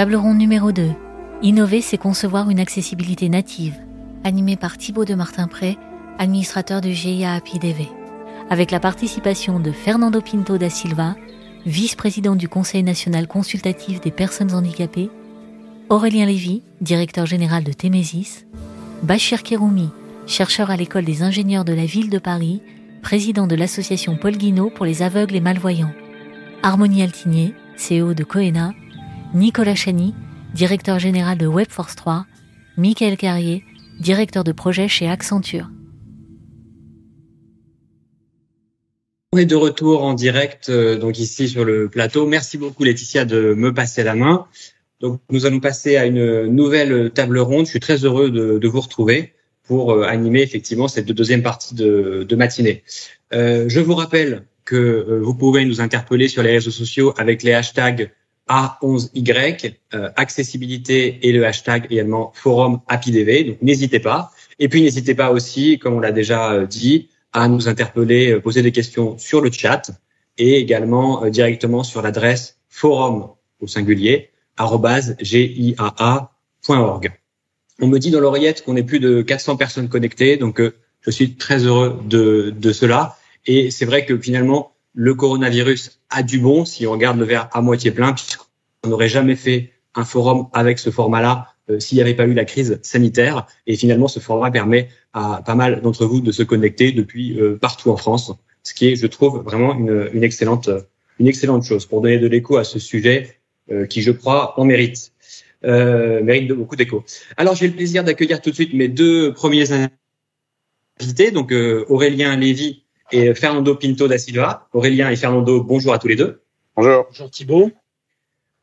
Table ronde numéro 2. Innover, c'est concevoir une accessibilité native. Animé par Thibaut de Martin-Pré, administrateur du GIA APIDV. Avec la participation de Fernando Pinto da Silva, vice-président du Conseil national consultatif des personnes handicapées, Aurélien Lévy, directeur général de Témésis, Bachir Keroumi, chercheur à l'école des ingénieurs de la ville de Paris, président de l'association Paul Guinot pour les aveugles et malvoyants, Harmonie Altigné, CEO de Coena, Nicolas Chani, directeur général de Webforce 3, Michael Carrier, directeur de projet chez Accenture. On est de retour en direct, euh, donc ici sur le plateau. Merci beaucoup Laetitia de me passer la main. Donc nous allons passer à une nouvelle table ronde. Je suis très heureux de, vous retrouver pour euh, animer effectivement cette deuxième partie de, matinée. Euh, je vous rappelle que vous pouvez nous interpeller sur les réseaux sociaux avec les hashtags a11Y, euh, accessibilité et le hashtag également forum HappyDV. Donc n'hésitez pas. Et puis n'hésitez pas aussi, comme on l'a déjà euh, dit, à nous interpeller, euh, poser des questions sur le chat et également directement sur l'adresse forum au singulier giaa.org. On me dit dans l'oreillette qu'on est plus de 400 personnes connectées, donc je suis très heureux de, de cela. Et c'est vrai que finalement, le coronavirus a du bon si on regarde le verre à moitié plein, puisqu'on n'aurait jamais fait un forum avec ce format-là euh, s'il n'y avait pas eu la crise sanitaire. Et finalement, ce format permet à pas mal d'entre vous de se connecter depuis euh, partout en France, ce qui est, je trouve, vraiment une, une excellente, une excellente chose pour donner de l'écho à ce sujet euh, qui, je crois, en mérite. mérite de beaucoup d'écho. Alors, j'ai le plaisir d'accueillir tout de suite mes deux premiers invités, donc Aurélien Lévy, et Fernando Pinto da Silva. Aurélien et Fernando, bonjour à tous les deux. Bonjour. Bonjour Thibault.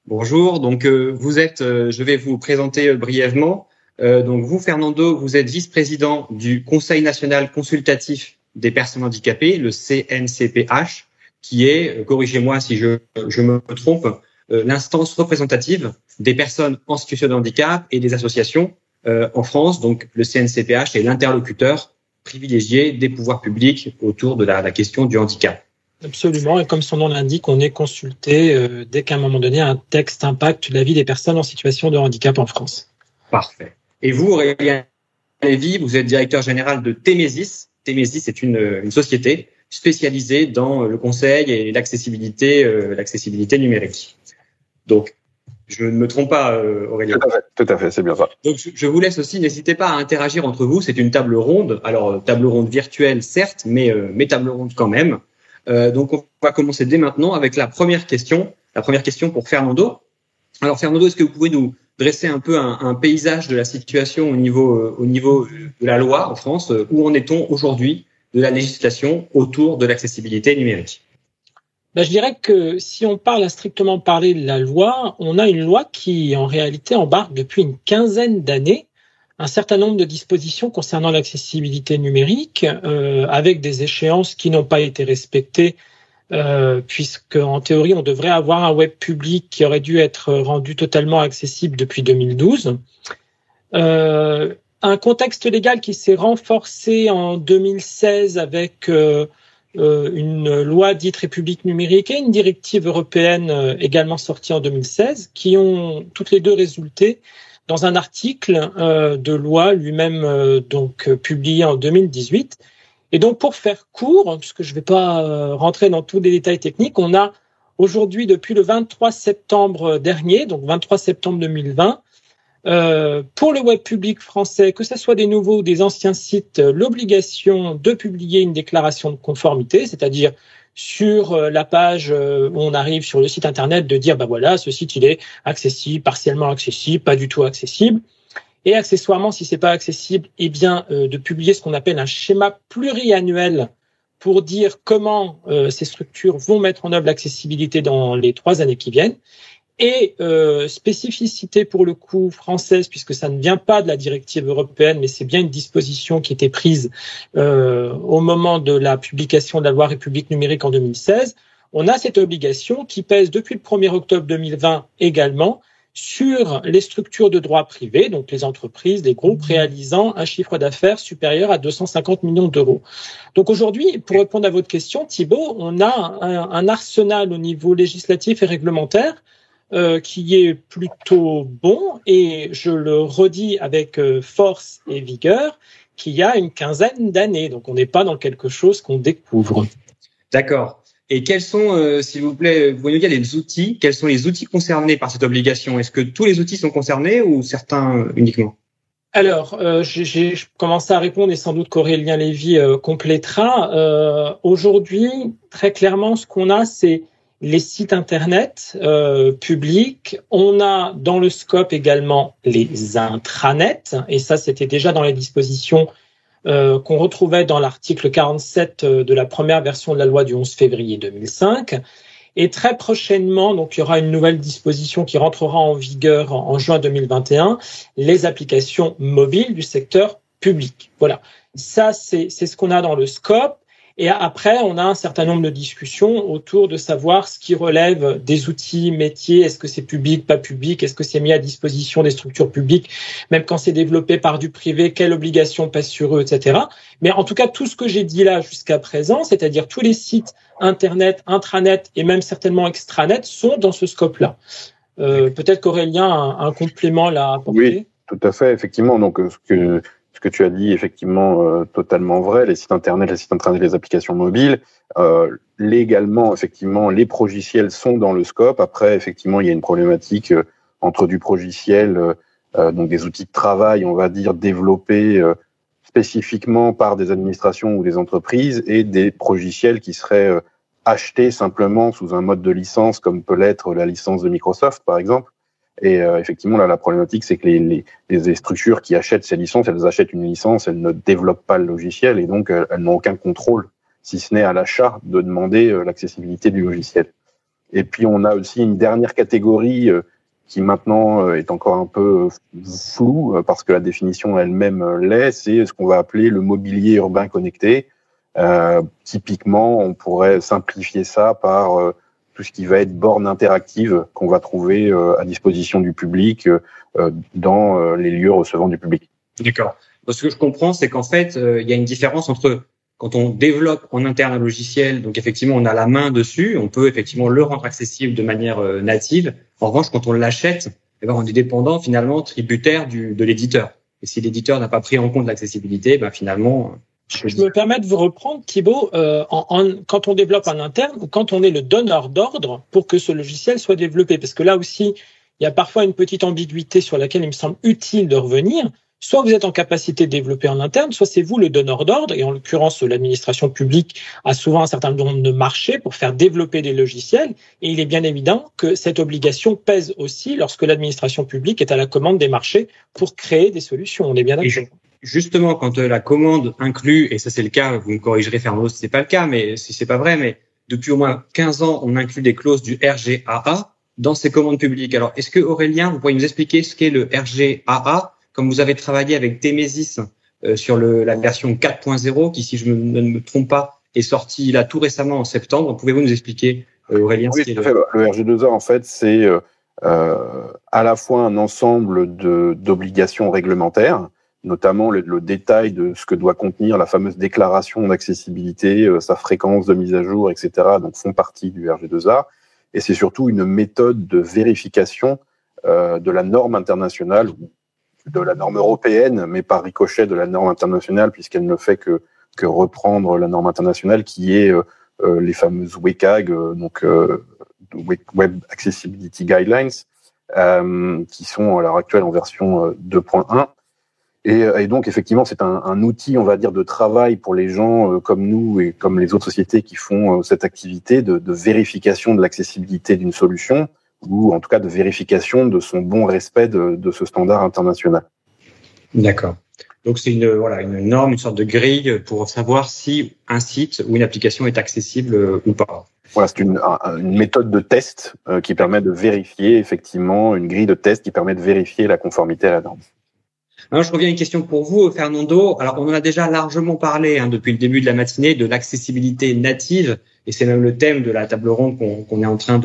Bonjour. Donc euh, vous êtes, euh, je vais vous présenter euh, brièvement. donc vous, Fernando, vous êtes vice-président du Conseil national consultatif des personnes handicapées, le CNCPH, qui est, corrigez-moi si je, je me trompe, l'instance représentative des personnes en situation de handicap et des associations en France. Donc le CNCPH est l'interlocuteur privilégié des pouvoirs publics autour de la, question du handicap. Absolument, et comme son nom l'indique, on est consulté euh, dès qu'à un moment donné un texte impacte la vie des personnes en situation de handicap en France. Parfait. Et vous, Aurélien Lévy, vous êtes directeur général de Témésis. Témésis est une, une société spécialisée dans le conseil et l'accessibilité, euh, l'accessibilité numérique. Donc, je ne me trompe pas, euh, Aurélien. Tout à fait, tout à fait c'est bien ça. Donc, je vous laisse aussi, n'hésitez pas à interagir entre vous. C'est une table ronde. Alors, euh, table ronde virtuelle, certes, mais, euh, mais table ronde quand même. Euh, donc, on va commencer dès maintenant avec la première question. La première question pour Fernando. Alors, Fernando, est-ce que vous pouvez nous dresser un peu un, un paysage de la situation au niveau, euh, au niveau de la loi en France Où en est-on aujourd'hui de la législation autour de l'accessibilité numérique? Ben, je dirais que si on parle à strictement parler de la loi, on a une loi qui en réalité embarque depuis une quinzaine d'années un certain nombre de dispositions concernant l'accessibilité numérique, euh, avec des échéances qui n'ont pas été respectées, euh, puisque en théorie on devrait avoir un web public qui aurait dû être rendu totalement accessible depuis 2012. Euh, un contexte légal qui s'est renforcé en 2016 avec euh, euh, une loi dite République numérique et une directive européenne également sortie en 2016, qui ont toutes les deux résulté dans un article euh, de loi lui-même donc publié en 2018. Et donc pour faire court, puisque je ne vais pas rentrer dans tous les détails techniques, on a aujourd'hui depuis le 23 septembre dernier, donc 23 septembre 2020, euh, pour le web public français, que ce soit des nouveaux ou des anciens sites, euh, l'obligation de publier une déclaration de conformité, c'est-à-dire sur euh, la page où on arrive sur le site internet de dire bah voilà ce site il est accessible partiellement accessible pas du tout accessible. Et accessoirement si c'est pas accessible eh bien de publier ce qu'on appelle un schéma pluriannuel pour dire comment ces structures vont mettre en œuvre l'accessibilité dans les trois années qui viennent et euh, spécificité pour le coup française, puisque ça ne vient pas de la directive européenne, mais c'est bien une disposition qui était prise euh, au moment de la publication de la loi République numérique en 2016. On a cette obligation qui pèse depuis le 1er octobre 2020 également sur les structures de droit privé, donc les entreprises, les groupes réalisant un chiffre d'affaires supérieur à 250 millions d'euros. Donc aujourd'hui, pour répondre à votre question, Thibault, on a un, un arsenal au niveau législatif et réglementaire euh, qui est plutôt bon et je le redis avec euh, force et vigueur qu'il y a une quinzaine d'années. Donc on n'est pas dans quelque chose qu'on découvre. D'accord. Et quels sont, euh, s'il vous plaît, vous voyez les outils Quels sont les outils concernés par cette obligation? Est-ce que tous les outils sont concernés ou certains uniquement? Alors, euh, j'ai commencé à répondre et sans doute qu'Aurélien Lévy euh, complétera. Euh, Aujourd'hui, très clairement, ce qu'on a, c'est les sites internet euh, publics. On a dans le scope également les intranets, et ça c'était déjà dans les dispositions euh, qu'on retrouvait dans l'article 47 euh, de la première version de la loi du 11 février 2005. Et très prochainement, donc il y aura une nouvelle disposition qui rentrera en vigueur en, juin 2021, les applications mobiles du secteur public. Voilà, ça c'est ce qu'on a dans le scope. Et après, on a un certain nombre de discussions autour de savoir ce qui relève des outils métiers. Est-ce que c'est public, pas public? Est-ce que c'est mis à disposition des structures publiques? Même quand c'est développé par du privé, quelle obligation pèse sur eux, etc. Mais en tout cas, tout ce que j'ai dit là jusqu'à présent, c'est-à-dire tous les sites Internet, intranet et même certainement extranet sont dans ce scope-là. Euh, Peut-être qu'Aurélien a un, complément là à apporter. Oui, tout à fait, effectivement. Donc, ce que ce que tu as dit effectivement euh, totalement vrai. Les sites internet, les sites internet, les applications mobiles, euh, légalement effectivement, les progiciels sont dans le scope. Après, effectivement, il y a une problématique euh, entre du progiciel, euh, euh, donc des outils de travail, on va dire développés euh, spécifiquement par des administrations ou des entreprises, et des progiciels qui seraient achetés simplement sous un mode de licence, comme peut l'être la licence de Microsoft, par exemple. Et euh, effectivement, là, la problématique, c'est que les, les, les, structures qui achètent ces licences, elles achètent une licence, elles ne développent pas le logiciel et donc elles, elles n'ont aucun contrôle, si ce n'est à l'achat, de demander euh, l'accessibilité du logiciel. Et puis, on a aussi une dernière catégorie euh, qui maintenant est encore un peu floue parce que la définition elle-même l'est, c'est ce qu'on va appeler le mobilier urbain connecté. Euh, typiquement, on pourrait simplifier ça par tout ce qui va être borne interactive qu'on va trouver euh, à disposition du public euh, dans euh, les lieux recevant du public. D'accord. Ce que je comprends, c'est qu'en fait, il y a une différence entre quand on développe en interne un logiciel, donc effectivement, on a la main dessus, on peut effectivement le rendre accessible de manière native. En revanche, quand on l'achète, eh ben, on est dépendant finalement tributaire du, de l'éditeur. Et si l'éditeur n'a pas pris en compte l'accessibilité, ben finalement, je me permets de vous reprendre, Thibault, euh, en, en, quand on développe en interne ou quand on est le donneur d'ordre pour que ce logiciel soit développé. Parce que là aussi, il y a parfois une petite ambiguïté sur laquelle il me semble utile de revenir. Soit vous êtes en capacité de développer en interne, soit c'est vous le donneur d'ordre, et en l'occurrence, l'administration publique a souvent un certain nombre de marchés pour faire développer des logiciels, et il est bien évident que cette obligation pèse aussi lorsque l'administration publique est à la commande des marchés pour créer des solutions. On est bien d'accord justement, quand euh, la commande inclut, et ça c'est le cas, vous me corrigerez Fernando si c'est pas le cas, mais si c'est pas vrai, mais depuis au moins 15 ans, on inclut des clauses du RGAA dans ces commandes publiques. Alors, est-ce que Aurélien, vous pourriez nous expliquer ce qu'est le RGAA, comme vous avez travaillé avec Temesis euh, sur le, la version 4.0, qui, si je ne me trompe pas, est sortie là tout récemment en septembre. Pouvez-vous nous expliquer, euh, Aurélien, oui, ce qu'est le... le RG2A En fait, c'est euh, à la fois un ensemble d'obligations réglementaires notamment le, le, détail de ce que doit contenir la fameuse déclaration d'accessibilité, euh, sa fréquence de mise à jour, etc. Donc font partie du RG2A. Et c'est surtout une méthode de vérification euh, de la norme internationale, de la norme européenne, mais par ricochet de la norme internationale, puisqu'elle ne fait que, que reprendre la norme internationale qui est euh, euh les fameuses WCAG, euh, donc euh, Web Accessibility Guidelines, qui sont à l'heure actuelle en version 2.1 et, euh, et, donc, effectivement, c'est un, un, outil, on va dire, de travail pour les gens euh, comme nous et comme les autres sociétés qui font euh, cette activité de, de vérification de l'accessibilité d'une solution ou en tout cas de vérification de son bon respect de, de ce standard international. D'accord. Donc c'est une voilà une norme, une sorte de grille pour savoir si un site ou une application est accessible ou pas. Voilà, c'est une, une, méthode de test qui permet de vérifier effectivement une grille de test qui permet de vérifier la conformité à la norme. Alors, je reviens à une question pour vous, Fernando. Alors, on en a déjà largement parlé hein, depuis le début de la matinée de l'accessibilité native, et c'est même le thème de la table ronde qu'on qu est en train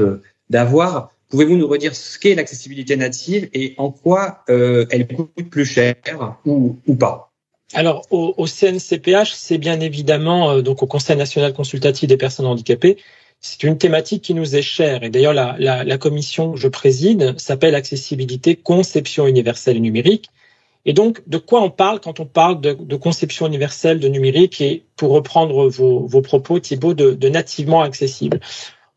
d'avoir. Pouvez-vous nous redire ce qu'est l'accessibilité native et en quoi euh, elle coûte plus cher ou, ou pas? Alors au, au CNCPH, c'est bien évidemment euh, donc au Conseil national consultatif des personnes handicapées, c'est une thématique qui nous est chère. Et d'ailleurs, la, la, la commission que je préside s'appelle Accessibilité, conception universelle numérique. Et donc, de quoi on parle quand on parle de, conception universelle de numérique et, pour reprendre vos, vos propos, Thibault, de, nativement accessible?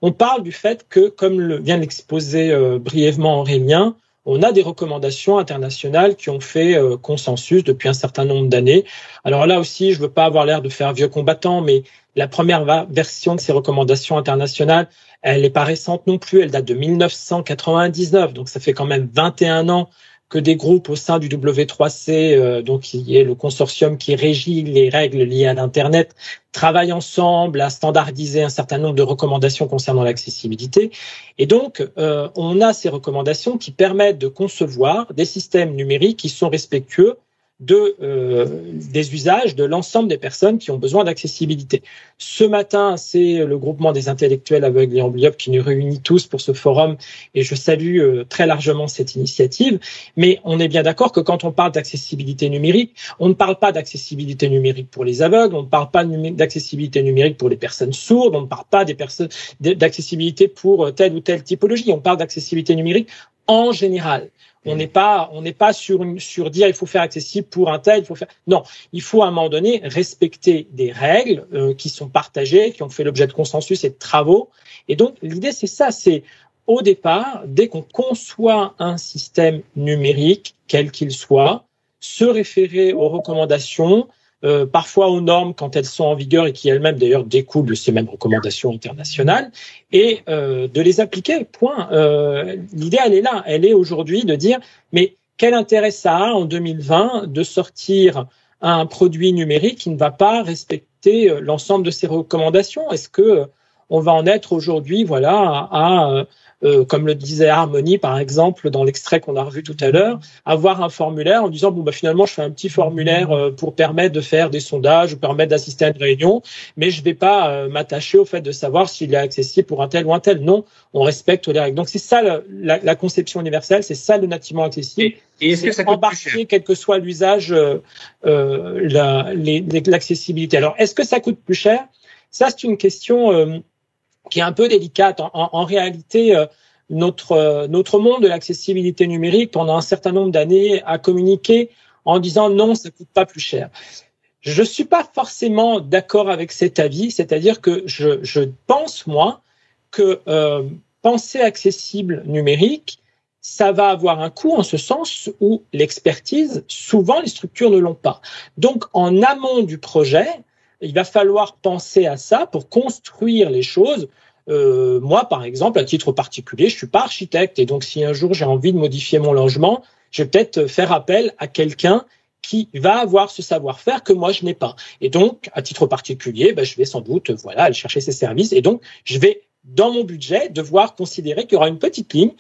On parle du fait que, comme le, vient l'exposer euh, brièvement Aurélien, on a des recommandations internationales qui ont fait euh, consensus depuis un certain nombre d'années. Alors là aussi, je veux pas avoir l'air de faire vieux combattant, mais la première version de ces recommandations internationales, elle n'est pas récente non plus, elle date de 1999, donc ça fait quand même 21 ans que des groupes au sein du W3C, euh, donc qui est le consortium qui régit les règles liées à l'Internet, travaillent ensemble à standardiser un certain nombre de recommandations concernant l'accessibilité. Et donc, euh, on a ces recommandations qui permettent de concevoir des systèmes numériques qui sont respectueux de euh, des usages de l'ensemble des personnes qui ont besoin d'accessibilité. Ce matin, c'est le groupement des intellectuels aveugles et amblyopes qui nous réunit tous pour ce forum et je salue euh, très largement cette initiative. Mais on est bien d'accord que quand on parle d'accessibilité numérique, on ne parle pas d'accessibilité numérique pour les aveugles, on ne parle pas d'accessibilité numérique pour les personnes sourdes, on ne parle pas des personnes d'accessibilité pour telle ou telle typologie, on parle d'accessibilité numérique en général. On n'est pas, on n'est pas sur, sur dire il faut faire accessible pour un tel, il faut faire. Non, il faut à un moment donné respecter des règles euh, qui sont partagées, qui ont fait l'objet de consensus et de travaux. Et donc l'idée c'est ça, c'est au départ, dès qu'on conçoit un système numérique, quel qu'il soit, se référer aux recommandations, euh, parfois aux normes quand elles sont en vigueur et qui elles-mêmes d'ailleurs découlent de ces mêmes recommandations internationales, et euh, de les appliquer. Point. Euh, L'idée, elle est là. Elle est aujourd'hui de dire, mais quel intérêt ça a en 2020 de sortir un produit numérique qui ne va pas respecter euh, l'ensemble de ces recommandations? Est-ce que on va en être aujourd'hui, voilà, à, à euh, comme le disait Harmony par exemple dans l'extrait qu'on a revu tout à l'heure, avoir un formulaire en disant bon bah finalement je fais un petit formulaire euh, pour permettre de faire des sondages ou permettre d'assister à une réunion, mais je vais pas euh, m'attacher au fait de savoir s'il est accessible pour un tel ou un tel. Non, on respecte les règles. Donc c'est ça la, la, conception universelle, c'est ça le nativement accessible. Et, est-ce que ça coûte embarquer quel que soit l'usage, l'accessibilité. Alors est-ce que ça coûte plus cher? Ça c'est une question qui est un peu délicate. En, en, réalité, euh, notre, euh, notre monde de l'accessibilité numérique, pendant un certain nombre d'années, a communiqué en disant non, ça coûte pas plus cher. Je suis pas forcément d'accord avec cet avis, c'est-à-dire que je, je, pense, moi, que euh, penser accessible numérique, ça va avoir un coût en ce sens où l'expertise, souvent les structures ne l'ont pas. Donc, en amont du projet, il va falloir penser à ça pour construire les choses. Euh, moi, par exemple, à titre particulier, je suis pas architecte et donc si un jour j'ai envie de modifier mon logement, je vais peut-être faire appel à quelqu'un qui va avoir ce savoir-faire que moi je n'ai pas. Et donc, à titre particulier, ben, je vais sans doute voilà aller chercher ces services et donc je vais dans mon budget devoir considérer qu'il y aura une petite ligne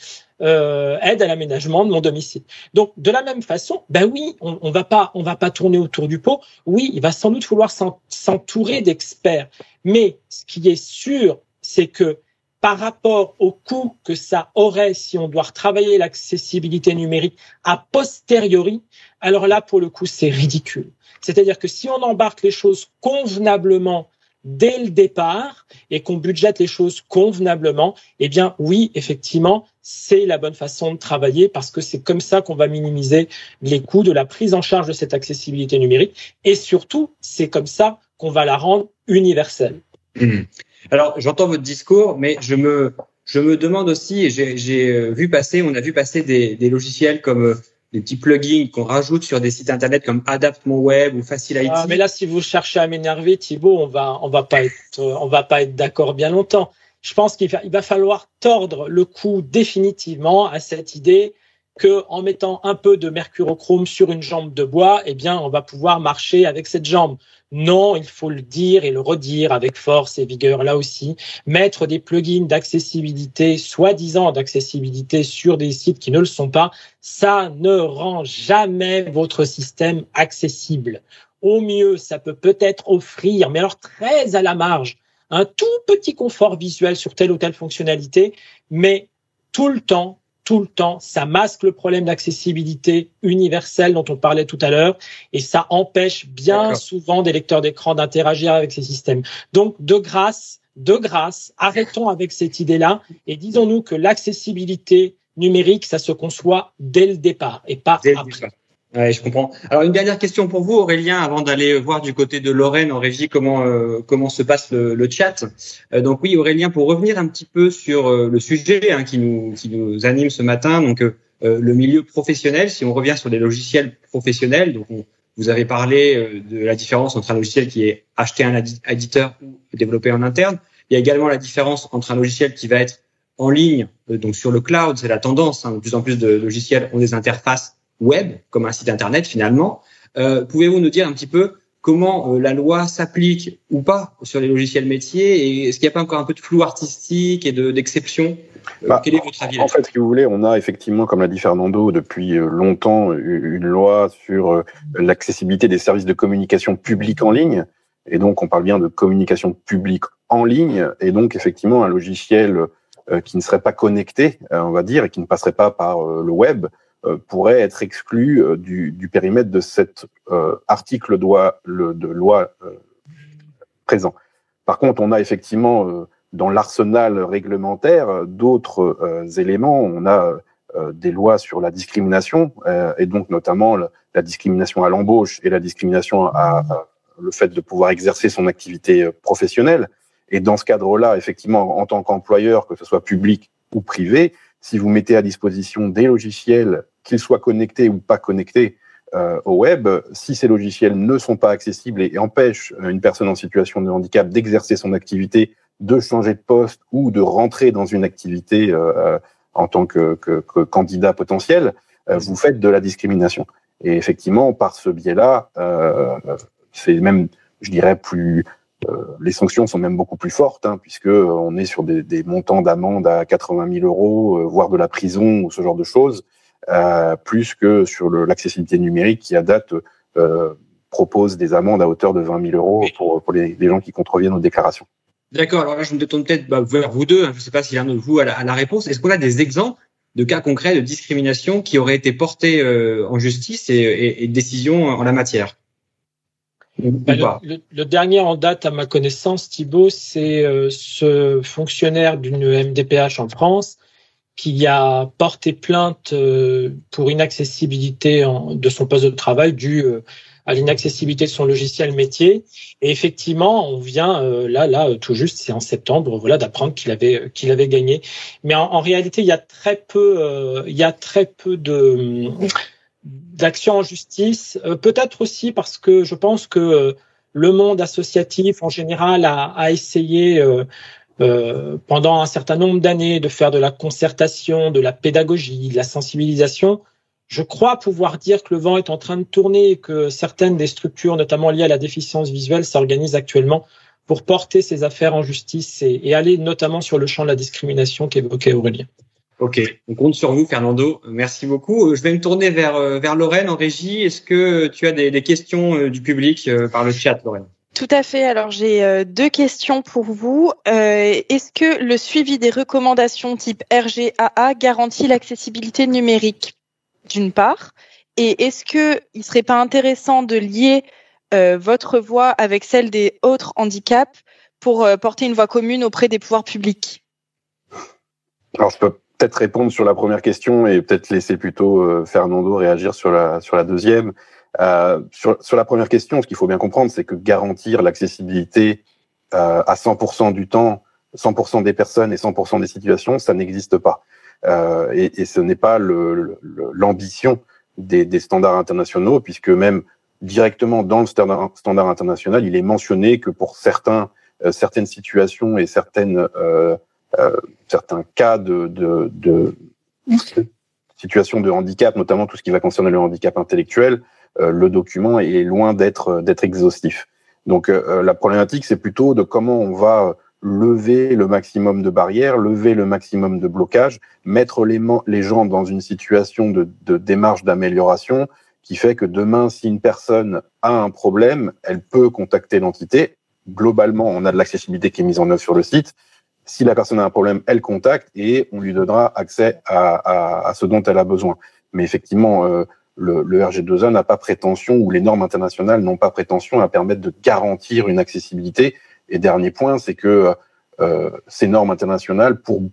euh, aide à l'aménagement de mon domicile. Donc de la même façon, ben oui, on, on va pas on va pas tourner autour du pot. Oui, il va sans doute falloir s'entourer d'experts, mais ce qui est sûr, c'est que par rapport au coût que ça aurait si on doit retravailler l'accessibilité numérique a posteriori, alors là pour le coup c'est ridicule. C'est-à-dire que si on embarque les choses convenablement dès le départ et qu'on budgète les choses convenablement, eh bien oui, effectivement, c'est la bonne façon de travailler parce que c'est comme ça qu'on va minimiser les coûts de la prise en charge de cette accessibilité numérique et surtout, c'est comme ça qu'on va la rendre universelle. Mmh. Alors, j'entends votre discours, mais je me je me demande aussi, j'ai euh, vu passer, on a vu passer des, des logiciels comme euh, des petits plugins qu'on rajoute sur des sites internet comme Adapt Mon Web ou Facile IT. Ah, mais là, si vous cherchez à m'énerver, Thibault, on va, on va pas être, on va pas être d'accord bien longtemps. Je pense qu'il va, il va falloir tordre le cou définitivement à cette idée que en mettant un peu de mercurochrome sur une jambe de bois, eh bien, on va pouvoir marcher avec cette jambe. Non, il faut le dire et le redire avec force et vigueur là aussi. Mettre des plugins d'accessibilité, soi-disant d'accessibilité sur des sites qui ne le sont pas, ça ne rend jamais votre système accessible. Au mieux, ça peut peut-être offrir, mais alors très à la marge, un tout petit confort visuel sur telle ou telle fonctionnalité, mais tout le temps, tout le temps. Ça masque le problème d'accessibilité universelle dont on parlait tout à l'heure et ça empêche bien souvent des lecteurs d'écran d'interagir avec ces systèmes. Donc, de grâce, de grâce, arrêtons avec cette idée-là et disons-nous que l'accessibilité numérique, ça se conçoit dès le départ et pas après. Ouais, je comprends. Alors une dernière question pour vous, Aurélien, avant d'aller voir du côté de Lorraine en régie comment euh, comment se passe le, le chat. Euh, donc oui, Aurélien, pour revenir un petit peu sur euh, le sujet hein, qui nous qui nous anime ce matin, donc le milieu professionnel. Si on revient sur les logiciels professionnels, donc vous avez parlé de la différence entre un logiciel qui est acheté à un éditeur ou développé en interne. Il y a également la différence entre un logiciel qui va être en ligne, donc sur le cloud, c'est la tendance. Hein, de plus en plus de logiciels ont des interfaces web, comme un site internet finalement. Euh, Pouvez-vous nous dire un petit peu comment euh, la loi s'applique ou pas sur les logiciels métiers et est-ce qu'il n'y a pas encore un peu de flou artistique et d'exception? Euh, bah, Quel est votre avis En fait, si vous voulez, on a effectivement, comme l'a dit Fernando, depuis euh, longtemps une loi sur l'accessibilité des services de communication publique en ligne. Et donc, on parle bien de communication publique en ligne. Et donc, effectivement, un logiciel qui ne serait pas connecté, on va dire, et qui ne passerait pas par le web, pourrait être exclu euh, du, périmètre de cet euh, article de loi présent. Par contre, on a effectivement dans l'arsenal réglementaire d'autres éléments. On a des lois sur la discrimination et donc notamment la, discrimination à l'embauche et la discrimination à, le fait de pouvoir exercer son activité professionnelle. Et dans ce cadre-là, effectivement, en tant qu'employeur, que ce soit public ou privé, si vous mettez à disposition des logiciels qu'ils soient connectés ou pas connectés euh, au web, si ces logiciels ne sont pas accessibles et, empêchent une personne en situation de handicap d'exercer son activité, de changer de poste ou de rentrer dans une activité euh, euh en tant que, que, que candidat potentiel, euh, vous faites de la discrimination. Et effectivement, par ce biais-là, euh, c'est même, je dirais, plus les sanctions sont même beaucoup plus fortes, hein, puisque on est sur des, des montants d'amende à 80 000 euros, voire de la prison ou ce genre de choses. Euh, plus que sur l'accessibilité numérique qui, à date, euh, propose des amendes à hauteur de 20 000 euros pour, pour les, les gens qui contreviennent aux déclarations. D'accord. Alors là, je me détourne peut-être bah, vers vous deux. Hein. Je ne sais pas si l'un de vous a la, a la réponse. Est-ce qu'on a des exemples de cas concrets de discrimination qui auraient été portés euh, en justice et, et, et décisions en la matière? Bah, le, le, dernier en date, à ma connaissance, Thibault, c'est euh, ce fonctionnaire d'une MDPH en France qui a porté plainte euh, pour inaccessibilité de son poste de travail dû euh, à l'inaccessibilité de son logiciel métier. Et effectivement, on vient euh, là, là, tout juste, c'est en septembre, voilà, d'apprendre qu'il avait qu'il avait gagné. Mais en, réalité, il y a très peu, il y a très peu de d'actions en justice. Peut-être aussi parce que je pense que le monde associatif en général a, a essayé euh, pendant un certain nombre d'années de faire de la concertation, de la pédagogie, de la sensibilisation, je crois pouvoir dire que le vent est en train de tourner et que certaines des structures, notamment liées à la déficience visuelle, s'organisent actuellement pour porter ces affaires en justice et, aller notamment sur le champ de la discrimination qu'évoquait Aurélien. Ok, on compte sur vous, Fernando. Merci beaucoup. Je vais me tourner vers, euh, vers Lorraine en régie. Est-ce que tu as des, des questions euh, du public par le chat, Lorraine? Tout à fait. Alors j'ai euh, deux questions pour vous. Euh, est-ce que le suivi des recommandations type RGAA garantit l'accessibilité numérique d'une part? Et est-ce que il serait pas intéressant de lier euh, votre voix avec celle des autres handicaps pour porter une voix commune auprès des pouvoirs publics? Alors je peux peut-être répondre sur la première question et peut-être laisser plutôt Fernando réagir sur la sur la deuxième. Euh, sur, sur, la première question, ce qu'il faut bien comprendre, c'est que garantir l'accessibilité euh, à 100% du temps, 100% des personnes et 100% des situations, ça n'existe pas. Euh, et, et, ce n'est pas l'ambition le, des, des, standards internationaux, puisque même directement dans le standard, standard international, il est mentionné que pour certains, euh, certaines situations et certaines, euh, euh, certains cas de, de, de situations de handicap, notamment tout ce qui va concerner le handicap intellectuel, le document est loin d'être euh, d'être exhaustif. Donc euh, la problématique, c'est plutôt de comment on va lever le maximum de barrières, lever le maximum de blocages, mettre les, gens dans une situation de, de démarche d'amélioration qui fait que demain, si une personne a un problème, elle peut contacter l'entité. Globalement, on a de l'accessibilité qui est mise en œuvre sur le site. Si la personne a un problème, elle contacte et on lui donnera accès à, à, à ce dont elle a besoin. Mais effectivement, euh, le, le RG2A n'a pas prétention, ou les normes internationales n'ont pas prétention à permettre de garantir une accessibilité. Et dernier point, c'est que euh, ces normes internationales, pour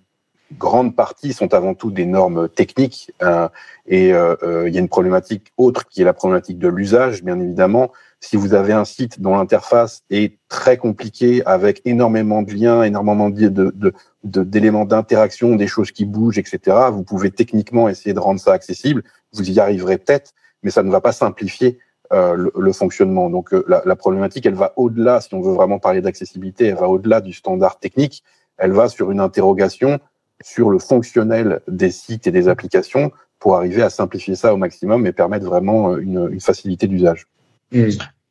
grande partie, sont avant tout des normes techniques. Euh, et euh, il y a une problématique autre qui est la problématique de l'usage, bien évidemment. Si vous avez un site dont l'interface est très compliquée, avec énormément de liens, énormément de, d'éléments d'interaction, des choses qui bougent, etc., vous pouvez techniquement essayer de rendre ça accessible. Vous y arriverez peut-être, mais ça ne va pas simplifier euh, le, fonctionnement. Donc euh, la, problématique, elle va au-delà, si on veut vraiment parler d'accessibilité, elle va au-delà du standard technique, elle va sur une interrogation sur le fonctionnel des sites et des applications pour arriver à simplifier ça au maximum et permettre vraiment euh, une, facilité d'usage. Mmh.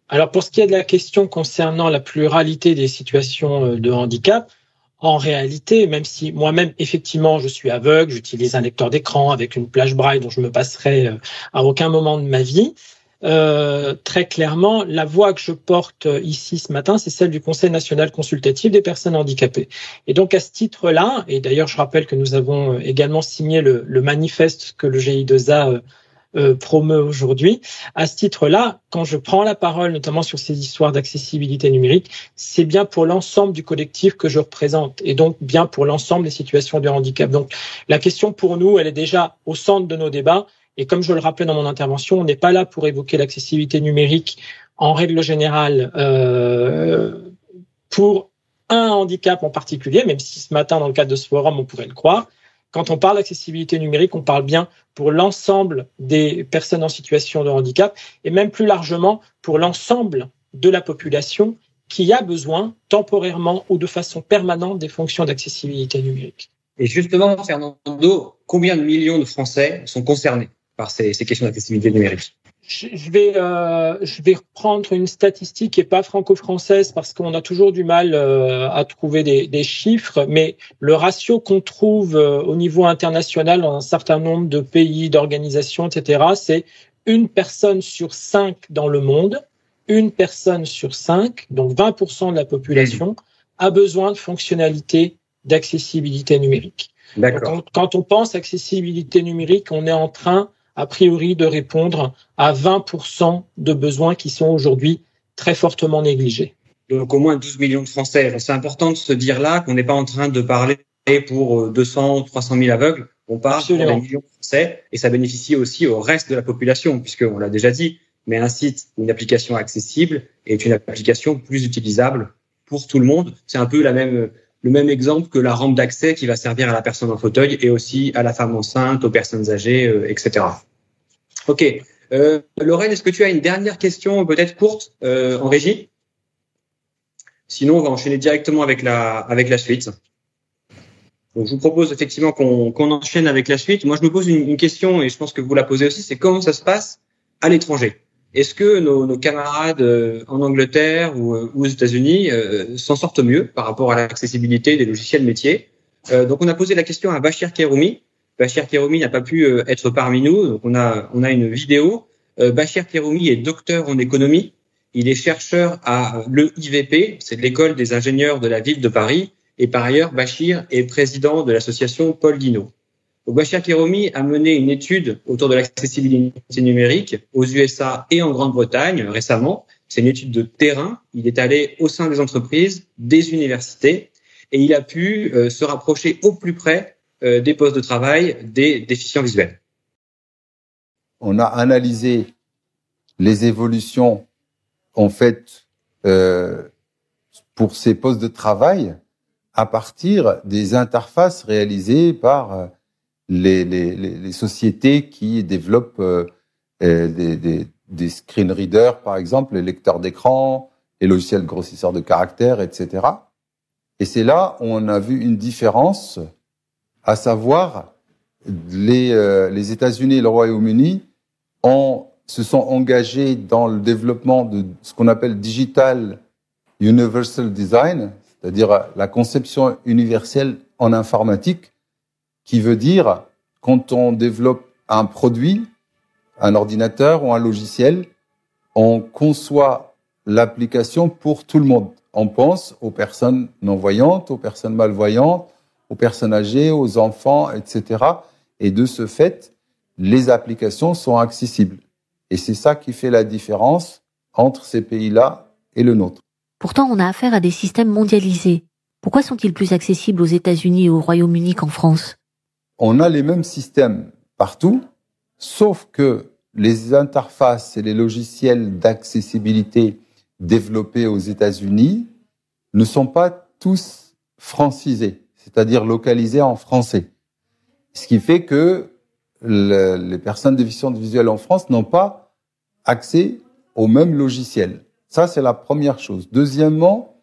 Alors pour ce qui est de la question concernant la pluralité des situations de handicap, en réalité, même si moi-même, effectivement, je suis aveugle, j'utilise un lecteur d'écran avec une plage braille dont je me passerai à aucun moment de ma vie, euh, très clairement, la voix que je porte ici ce matin, c'est celle du Conseil national consultatif des personnes handicapées. Et donc à ce titre-là, et d'ailleurs je rappelle que nous avons également signé le, manifeste que le GI2A euh, promeut aujourd'hui. À ce titre-là, quand je prends la parole, notamment sur ces histoires d'accessibilité numérique, c'est bien pour l'ensemble du collectif que je représente et donc bien pour l'ensemble des situations de handicap. Donc la question pour nous, elle est déjà au centre de nos débats et comme je le rappelais dans mon intervention, on n'est pas là pour évoquer l'accessibilité numérique en règle générale euh, pour un handicap en particulier, même si ce matin, dans le cadre de ce forum, on pourrait le croire. Quand on parle d'accessibilité numérique, on parle bien pour l'ensemble des personnes en situation de handicap et même plus largement pour l'ensemble de la population qui a besoin temporairement ou de façon permanente des fonctions d'accessibilité numérique. Et justement, Fernando, combien de millions de Français sont concernés par ces, questions d'accessibilité numérique? Je vais, euh, je vais reprendre une statistique qui n'est pas franco-française parce qu'on a toujours du mal euh, à trouver des, chiffres, mais le ratio qu'on trouve euh, au niveau international dans un certain nombre de pays, d'organisations, etc., c'est une personne sur cinq dans le monde, une personne sur cinq, donc 20% de la population, a besoin de fonctionnalités d'accessibilité numérique. Quand, quand on pense accessibilité numérique, on est en train a priori de répondre à 20% de besoins qui sont aujourd'hui très fortement négligés. Donc au moins 12 millions de Français. C'est important de se dire là qu'on n'est pas en train de parler pour 200, 300 000 aveugles. On parle pour des millions de Français et ça bénéficie aussi au reste de la population puisqu'on l'a déjà dit, mais un site, une application accessible est une application plus utilisable pour tout le monde. C'est un peu la même le même exemple que la rampe d'accès qui va servir à la personne en fauteuil et aussi à la femme enceinte, aux personnes âgées, euh, etc. Ok. Euh, Lorraine, est-ce que tu as une dernière question, peut-être courte, euh, en régie? Sinon, on va enchaîner directement avec la, avec la suite. Donc, je vous propose effectivement qu'on enchaîne avec la suite. Moi, je me pose une, une, question et je pense que vous la posez aussi, c'est comment ça se passe à l'étranger? Est-ce que nos, camarades euh, en Angleterre ou, euh, aux États-Unis euh, s'en sortent mieux par rapport à l'accessibilité des logiciels métiers? Donc, on a posé la question à Bachir Keroumi. Bachir Keroumi n'a pas pu être parmi nous, donc on a, on a une vidéo. Bachir Keroumi est docteur en économie. Il est chercheur à l'EIVP, c'est l'école des ingénieurs de la ville de Paris. Et par ailleurs, Bachir est président de l'association Paul Guinot. Bachir Keromi a mené une étude autour de l'accessibilité numérique aux USA et en Grande-Bretagne récemment. C'est une étude de terrain. Il est allé au sein des entreprises, des universités, et il a pu euh, se rapprocher au plus près euh, des postes de travail des déficients visuels. On a analysé les évolutions en fait euh, pour ces postes de travail à partir des interfaces réalisées par les, les, les, sociétés qui développent euh, euh, des, des, des, screen readers, par exemple, les lecteurs d'écran, les logiciels grossisseurs de caractères, etc. Et c'est là où on a vu une différence, à savoir les, euh, les États-Unis et le Royaume-Uni se sont engagés dans le développement de ce qu'on appelle digital universal design, c'est-à-dire la conception universelle en informatique, qui veut dire quand on développe un produit, un ordinateur ou un logiciel, on conçoit l'application pour tout le monde. On pense aux personnes non-voyantes, aux personnes malvoyantes, aux personnes âgées, aux enfants, etc. Et de ce fait, les applications sont accessibles. Et c'est ça qui fait la différence entre ces pays-là et le nôtre. Pourtant, on a affaire à des systèmes mondialisés Pourquoi sont-ils plus accessibles aux États-Unis et au Royaume-Uni qu'en France? On a les mêmes systèmes partout, sauf que les interfaces et les logiciels d'accessibilité développés aux États-Unis ne sont pas tous francisés, c'est-à-dire localisés en français. Ce qui fait que les personnes déficientes visuelles en France n'ont pas accès au même logiciel. Ça, c'est la première chose. Deuxièmement,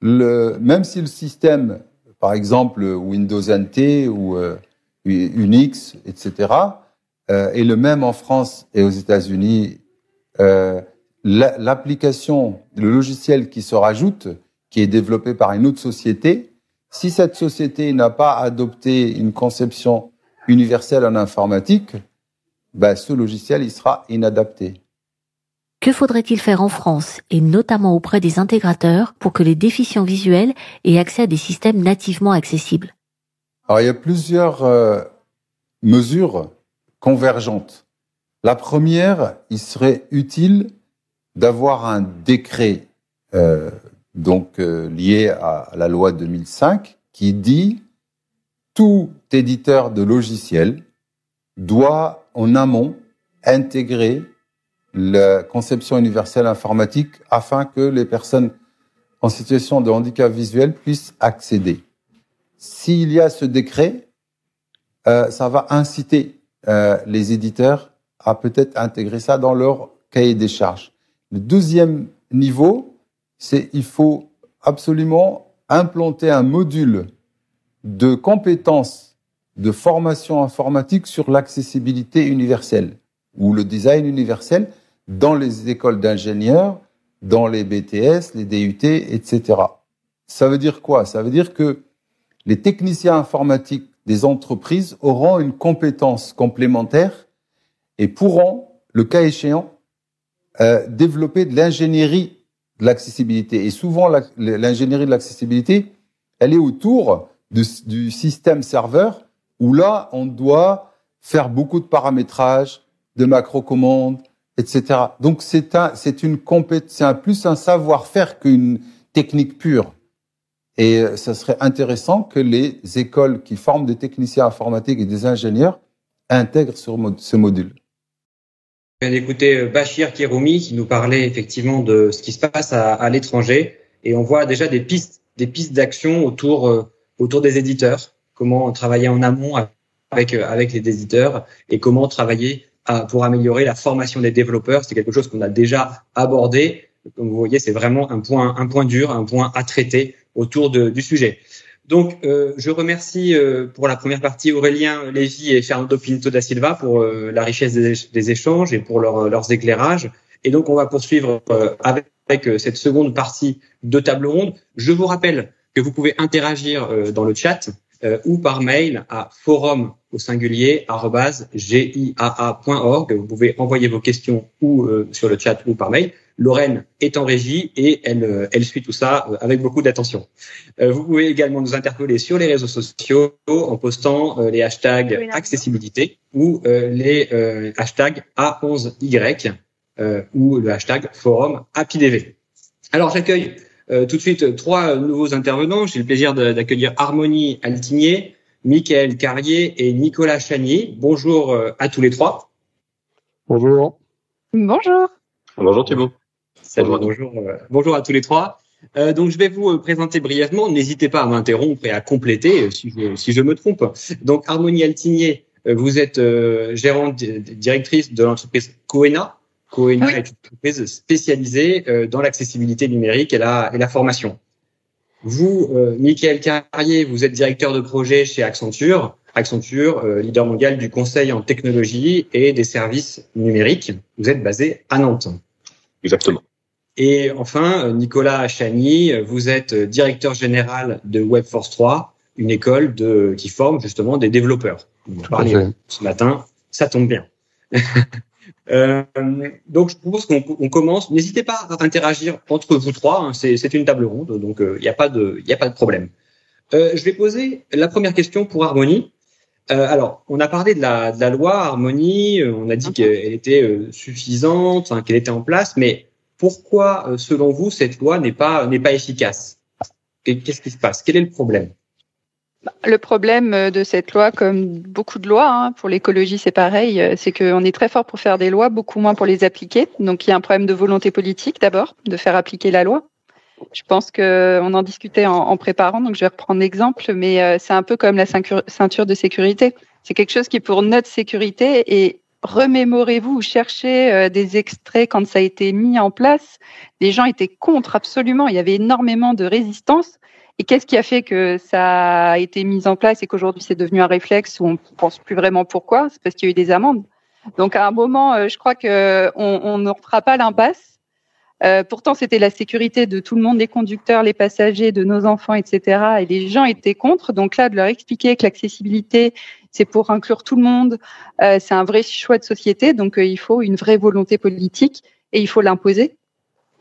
même si le système, par exemple Windows NT ou euh, Unix, etc., euh, est le même en France et aux États-Unis, euh, l'application, le logiciel qui se rajoute, qui est développé par une autre société, si cette société n'a pas adopté une conception universelle en informatique, ben, ce logiciel il sera inadapté. Que faudrait-il faire en France, et notamment auprès des intégrateurs, pour que les déficients visuels aient accès à des systèmes nativement accessibles? Alors, il y a plusieurs euh, mesures convergentes. La première, il serait utile d'avoir un décret euh, donc euh, lié à la loi 2005 qui dit tout éditeur de logiciel doit en amont intégrer la conception universelle informatique afin que les personnes en situation de handicap visuel puissent accéder. S'il y a ce décret, euh, ça va inciter euh, les éditeurs à peut-être intégrer ça dans leur cahier des charges. Le deuxième niveau, c'est il faut absolument implanter un module de compétences de formation informatique sur l'accessibilité universelle ou le design universel dans les écoles d'ingénieurs, dans les BTS, les DUT, etc. Ça veut dire quoi? Ça veut dire que les techniciens informatiques des entreprises auront une compétence complémentaire et pourront, le cas échéant, euh, développer de l'ingénierie de l'accessibilité. Et souvent, l'ingénierie de l'accessibilité, elle est autour du, système serveur où là, on doit faire beaucoup de paramétrage, de macro-commandes, etc. Donc c'est un, c'est une c'est un plus un savoir-faire qu'une technique pure. Et euh, ça serait intéressant que les écoles qui forment des techniciens informatiques et des ingénieurs intègrent ce module. On vient d'écouter euh, Bachir Kiroumi qui nous parlait effectivement de ce qui se passe à, à l'étranger et on voit déjà des pistes, des pistes d'action autour euh, autour des éditeurs, comment travailler en amont avec avec les éditeurs et comment travailler pour améliorer la formation des développeurs. C'est quelque chose qu'on a déjà abordé. Comme vous voyez, c'est vraiment un point, un point dur, un point à traiter autour de, du sujet. Donc, euh, je remercie euh, pour la première partie Aurélien Lévy et Fernando Pinto da Silva pour euh, la richesse des, des, échanges et pour leur, leurs éclairages. Et donc, on va poursuivre euh, avec, avec cette seconde partie de table ronde. Je vous rappelle que vous pouvez interagir dans le chat euh, ou par mail à forum au singulier giaa.org. Vous pouvez envoyer vos questions ou euh, sur le chat ou par mail. Lorraine est en régie et elle, euh, elle suit tout ça avec beaucoup d'attention. vous pouvez également nous interpeller sur les réseaux sociaux en postant les hashtags accessibilité ou les hashtags A11Y ou le hashtag forum APIDV. Alors j'accueille euh, tout de suite, trois nouveaux intervenants. J'ai le plaisir d'accueillir Harmonie Altigné, Michael Carrier et Nicolas Chagny. Bonjour euh, à tous les trois. Bonjour. Bonjour. Bonjour Thibault. Bonjour. Bonjour, euh, bonjour à tous les trois. Euh, donc je vais vous présenter brièvement. N'hésitez pas à m'interrompre et à compléter si je, si je me trompe. Donc Harmonie Altigné, vous êtes gérante directrice de l'entreprise Coena. Coena est une entreprise spécialisée euh, dans l'accessibilité numérique et la, et la formation. Vous, euh, Michael Carrier, vous êtes directeur de projet chez Accenture. Accenture, euh, leader mondial du conseil en technologie et des services numériques. Vous êtes basé à Nantes. Exactement. Et enfin, Nicolas Chagny, vous êtes directeur général de Webforce 3, une école de, qui forme justement des développeurs. Vous parlez ce matin, ça tombe bien. Euh, donc, je propose qu'on commence. N'hésitez pas à interagir entre vous trois. Hein. C'est une table ronde, donc il euh, n'y a pas de, il a pas de problème. Euh, je vais poser la première question pour Harmonie. Euh, alors, on a parlé de la, de la loi Harmonie. Euh, on a dit qu'elle était suffisante, qu'elle était en place. Mais pourquoi, selon vous, cette loi n'est pas n'est pas efficace? Qu'est-ce qui se passe? Quel est le problème? Le problème euh, de cette loi, comme beaucoup de lois, hein, pour l'écologie c'est pareil, euh, c'est qu'on est très fort pour faire des lois, beaucoup moins pour les appliquer. Donc il y a un problème de volonté politique d'abord, de faire appliquer la loi. Je pense qu'on en discutait en, préparant, donc je vais reprendre l'exemple, mais euh, c'est un peu comme la ceinture de sécurité. C'est quelque chose qui est pour notre sécurité et remémorez-vous ou cherchez des extraits quand ça a été mis en place. Les gens étaient contre absolument. Il y avait énormément de résistance. Et qu'est-ce qui a fait que ça a été mis en place et qu'aujourd'hui c'est devenu un réflexe où on pense plus vraiment pourquoi? C'est parce qu'il y a eu des amendes. Donc à un moment, euh, je crois que on, ne refera pas l'impasse. Euh, pourtant, c'était la sécurité de tout le monde, les conducteurs, les passagers, de nos enfants, etc. Et les gens étaient contre. Donc là, de leur expliquer que l'accessibilité, c'est pour inclure tout le monde, euh, c'est un vrai choix de société. Donc euh, il faut une vraie volonté politique et il faut l'imposer.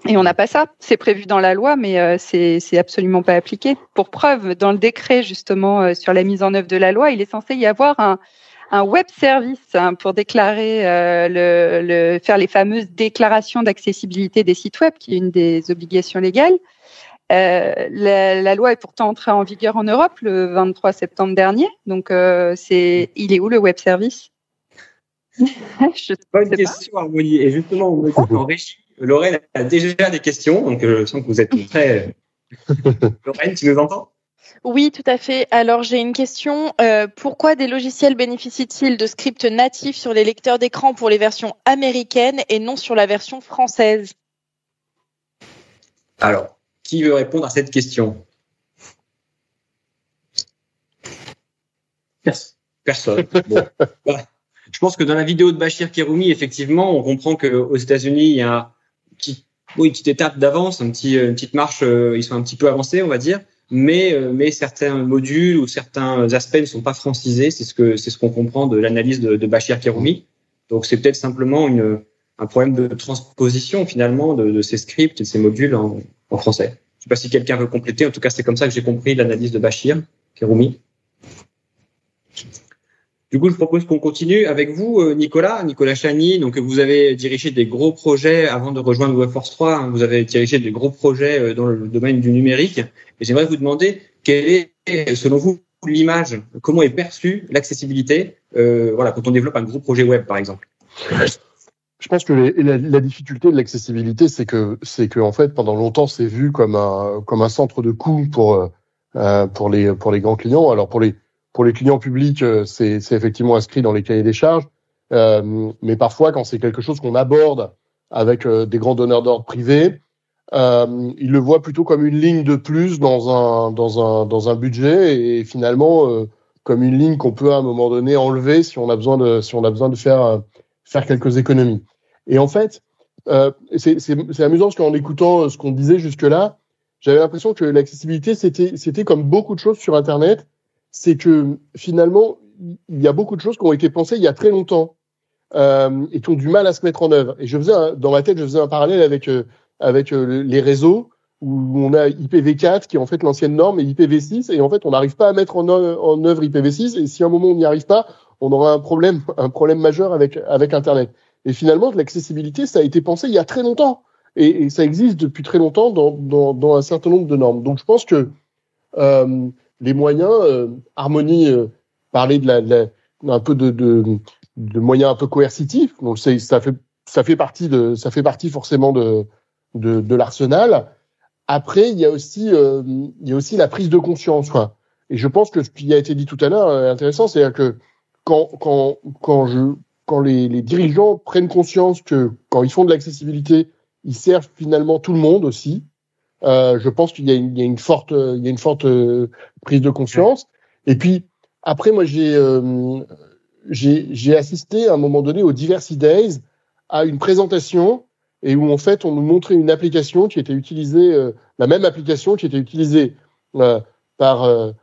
Et on n'a pas ça. C'est prévu dans la loi, mais euh, c'est absolument pas appliqué. Pour preuve, dans le décret justement euh, sur la mise en œuvre de la loi, il est censé y avoir un, web service hein, pour déclarer le, faire les fameuses déclarations d'accessibilité des sites web, qui est une des obligations légales. Euh, la, la, loi est pourtant entrée en vigueur en Europe le 23 septembre dernier. Donc, c'est, il est où le web service? Je Bonne question, Harmonie. Et justement, on me dit qu'en régie, Lorraine a déjà des questions, donc euh, je sens que vous êtes très. Lorraine, tu nous entends? Oui, tout à fait. Alors j'ai une question. Euh, pourquoi des logiciels bénéficient-ils de scripts natifs sur les lecteurs d'écran pour les versions américaines et non sur la version française? Alors, qui veut répondre à cette question Personne. Bon. Je pense que dans la vidéo de Bachir Kiroumi, effectivement, on comprend qu'aux États-Unis, il y a oui, une petite étape d'avance, un petit, une petite marche, euh, ils sont un petit peu avancés, on va dire, mais, euh, mais certains modules ou certains aspects ne sont pas francisés. C'est ce que c'est ce qu'on comprend de l'analyse de, de Bachir Keroumi. Donc c'est peut-être simplement une, un problème de transposition finalement de, de ces scripts et de ces modules en, en français. Je sais pas si quelqu'un veut compléter. En tout cas, c'est comme ça que j'ai compris l'analyse de Bachir Keroumi. Du coup, je propose qu'on continue avec vous, euh, Nicolas, Nicolas Chani. Donc, vous avez dirigé des gros projets avant de rejoindre Webforce 3. Hein, vous avez dirigé des gros projets euh, dans le domaine du numérique. Et j'aimerais vous demander quelle est, selon vous, l'image, comment est perçue l'accessibilité, euh, voilà, quand on développe un gros projet web, par exemple? Je pense que la, difficulté de l'accessibilité, c'est que c'est que en fait, pendant longtemps, c'est vu comme un comme un centre de coût pour euh, pour les pour les grands clients. Alors pour les pour les clients publics, euh, c'est effectivement inscrit dans les cahiers des charges. Euh, mais parfois, quand c'est quelque chose qu'on aborde avec euh, des grands donneurs d'ordre privés, euh, ils le voient plutôt comme une ligne de plus dans un dans un dans un budget et finalement euh, comme une ligne qu'on peut à un moment donné enlever si on a besoin de si on a besoin de faire faire quelques économies. Et en fait, euh, c'est amusant parce qu'en écoutant ce qu'on disait jusque là, j'avais l'impression que l'accessibilité c'était comme beaucoup de choses sur Internet c'est que finalement, il y a beaucoup de choses qui ont été pensées il y a très longtemps euh, et qui ont du mal à se mettre en œuvre. Et je faisais dans ma tête, je faisais un parallèle avec euh, avec euh, les réseaux où on a IPv4 qui est en fait l'ancienne norme et IPv6 et en fait on n'arrive pas à mettre en, en œuvre IPv6 et si à un moment on n'y arrive pas, on aura un problème un problème majeur avec avec Internet. Et finalement, l'accessibilité, ça a été pensé il y a très longtemps et, ça existe depuis très longtemps dans, dans, dans un certain nombre de normes. Donc je pense que euh, les moyens, euh, Harmonie euh, parlait de la, un peu de, de, de, moyens un peu coercitifs. Donc ça fait ça fait partie de ça fait partie forcément de de, de l'arsenal. Après, il y a aussi euh, il y a aussi la prise de conscience. Quoi. Et je pense que ce qui a été dit tout à l'heure est intéressant, c'est que quand quand quand je quand les, les dirigeants prennent conscience que quand ils font de l'accessibilité, ils servent finalement tout le monde aussi. Euh, je pense qu'il y, y, a une forte, il y a une forte euh, prise de conscience. Et puis après, moi, j'ai euh, j'ai assisté à un moment donné au Diversity Days à une présentation et où en fait on nous montrait une application qui était utilisée, euh, la même application qui était utilisée par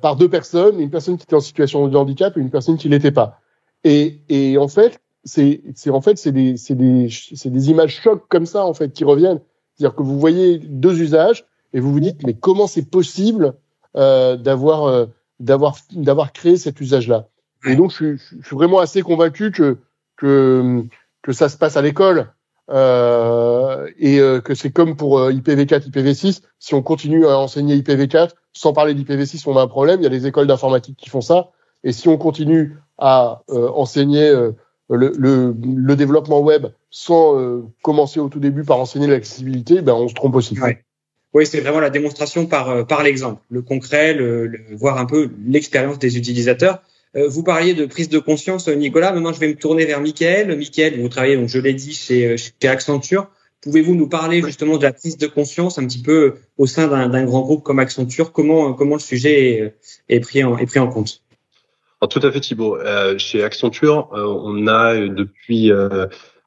par deux personnes, une personne qui était en situation de handicap et une personne qui l'était pas. Et, et en fait, c'est en fait c'est des c'est des c'est des images chocs comme ça en fait qui reviennent c'est-à-dire que vous voyez deux usages et vous vous dites mais comment c'est possible euh, d'avoir euh, d'avoir d'avoir créé cet usage-là? Et donc je, je, suis vraiment assez convaincu que que que ça se passe à l'école euh, et que c'est comme pour IPv4, IPv6. Si on continue à enseigner IPv4 sans parler d'IPv6, on a un problème. Il y a les écoles d'informatique qui font ça. Et si on continue à enseigner le, le, le, développement web sans commencer au tout début par enseigner l'accessibilité, ben on se trompe aussi. Oui, c'est vraiment la démonstration par, euh, par l'exemple, le concret, le, voir un peu l'expérience des utilisateurs. Euh, vous parliez de prise de conscience, Nicolas. Maintenant, je vais me tourner vers Michael. Michael, vous travaillez, donc je l'ai dit, chez, chez Accenture. Pouvez-vous nous parler justement de la prise de conscience un petit peu au sein d'un grand groupe comme Accenture? Comment, comment le sujet est, est, pris, en, est pris en compte? Alors, Tout à fait, Thibault. Euh, chez Accenture, euh, on a depuis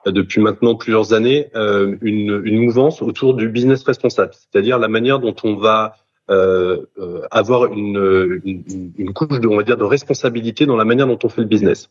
depuis maintenant plusieurs années euh, une, une, mouvance autour du business responsable, c'est-à-dire la manière dont on va euh, euh, avoir une, une, une, couche de, on va dire, de responsabilité dans la manière dont on fait le business.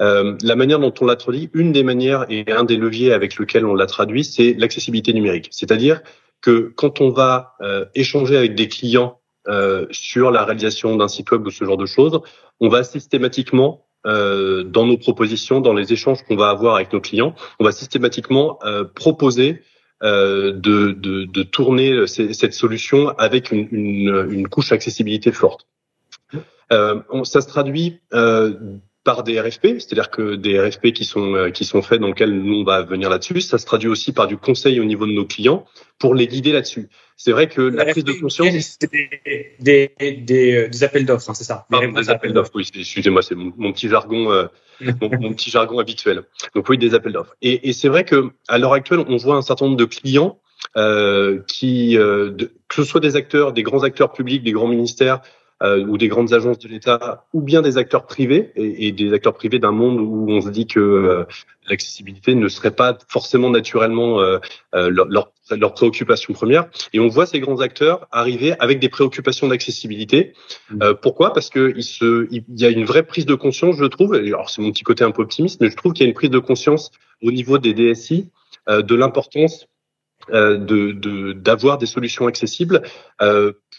Euh, la manière dont on l'a traduit, une des manières et un des leviers avec lequel on l'a traduit, c'est l'accessibilité numérique. C'est-à-dire que quand on va euh, échanger avec des clients euh, sur la réalisation d'un site web ou ce genre de choses, on va systématiquement euh, dans nos propositions, dans les échanges qu'on va avoir avec nos clients, on va systématiquement euh, proposer de, de, de, tourner cette solution avec une, une, une couche accessibilité forte. Euh, ça se traduit euh, par des RFP, c'est-à-dire que des RFP qui sont euh, qui sont faits dans lesquels nous on va venir là-dessus. Ça se traduit aussi par du conseil au niveau de nos clients pour les guider là-dessus. C'est vrai que la prise de conscience, des, des, des, euh, des appels d'offres, hein, c'est ça. des, appels d'offres. Oui, excusez-moi, c'est mon, mon, petit jargon, euh, mon, mon, petit jargon habituel. Donc oui, des appels d'offres. Et, et c'est vrai que à l'heure actuelle, on voit un certain nombre de clients euh, qui, euh, de, que ce soit des acteurs, des grands acteurs publics, des grands ministères, euh, ou des grandes agences de l'État, ou bien des acteurs privés, et, et des acteurs privés d'un monde où on se dit que euh, l'accessibilité ne serait pas forcément naturellement euh, euh, leur, leur, leur, préoccupation première. Et on voit ces grands acteurs arriver avec des préoccupations d'accessibilité. Mmh. Euh, pourquoi? Parce que il, se, il y a une vraie prise de conscience, je trouve. Alors c'est mon petit côté un peu optimiste, mais je trouve qu'il y a une prise de conscience au niveau des DSI de l'importance de d'avoir des solutions accessibles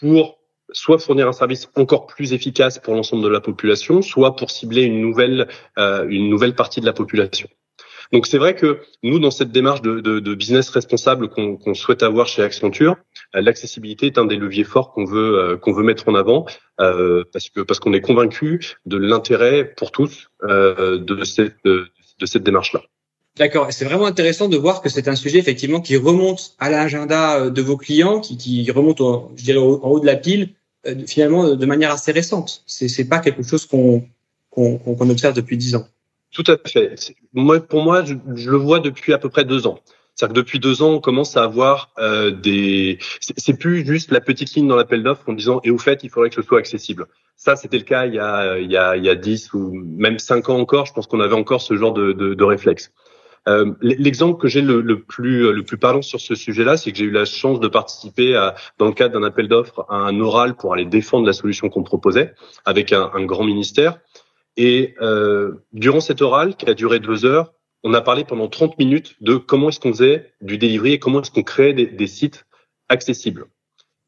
pour soit fournir un service encore plus efficace pour l'ensemble de la population, soit pour cibler une nouvelle, euh, une nouvelle partie de la population. Donc c'est vrai que nous, dans cette démarche de, business responsable qu'on qu souhaite avoir chez Accenture, euh, l'accessibilité est un des leviers forts qu'on veut euh, qu'on veut mettre en avant parce que parce qu'on est convaincu de l'intérêt pour tous de cette de, cette démarche là. D'accord. C'est vraiment intéressant de voir que c'est un sujet effectivement qui remonte à l'agenda de vos clients, qui, remonte, je dirais, en haut de la pile, finalement de manière assez récente. C'est c'est pas quelque chose qu'on qu'on qu'on observe depuis dix ans. Tout à fait. Moi, pour moi, je, je, le vois depuis à peu près deux ans. C'est-à-dire que depuis deux ans, on commence à avoir euh, des. C'est plus juste la petite ligne dans l'appel d'offres en disant et au fait, il faudrait que ce soit accessible. Ça, c'était le cas il y a il y a il y a dix ou même cinq ans encore. Je pense qu'on avait encore ce genre de, de, de réflexe. Euh, L'exemple que j'ai le, plus le plus parlant sur ce sujet-là, c'est que j'ai eu la chance de participer à, dans le cadre d'un appel d'offres à un oral pour aller défendre la solution qu'on proposait avec un, grand ministère. Et euh, durant cet oral, qui a duré deux heures, on a parlé pendant 30 minutes de comment est-ce qu'on faisait du delivery et comment est-ce qu'on créait des, sites accessibles.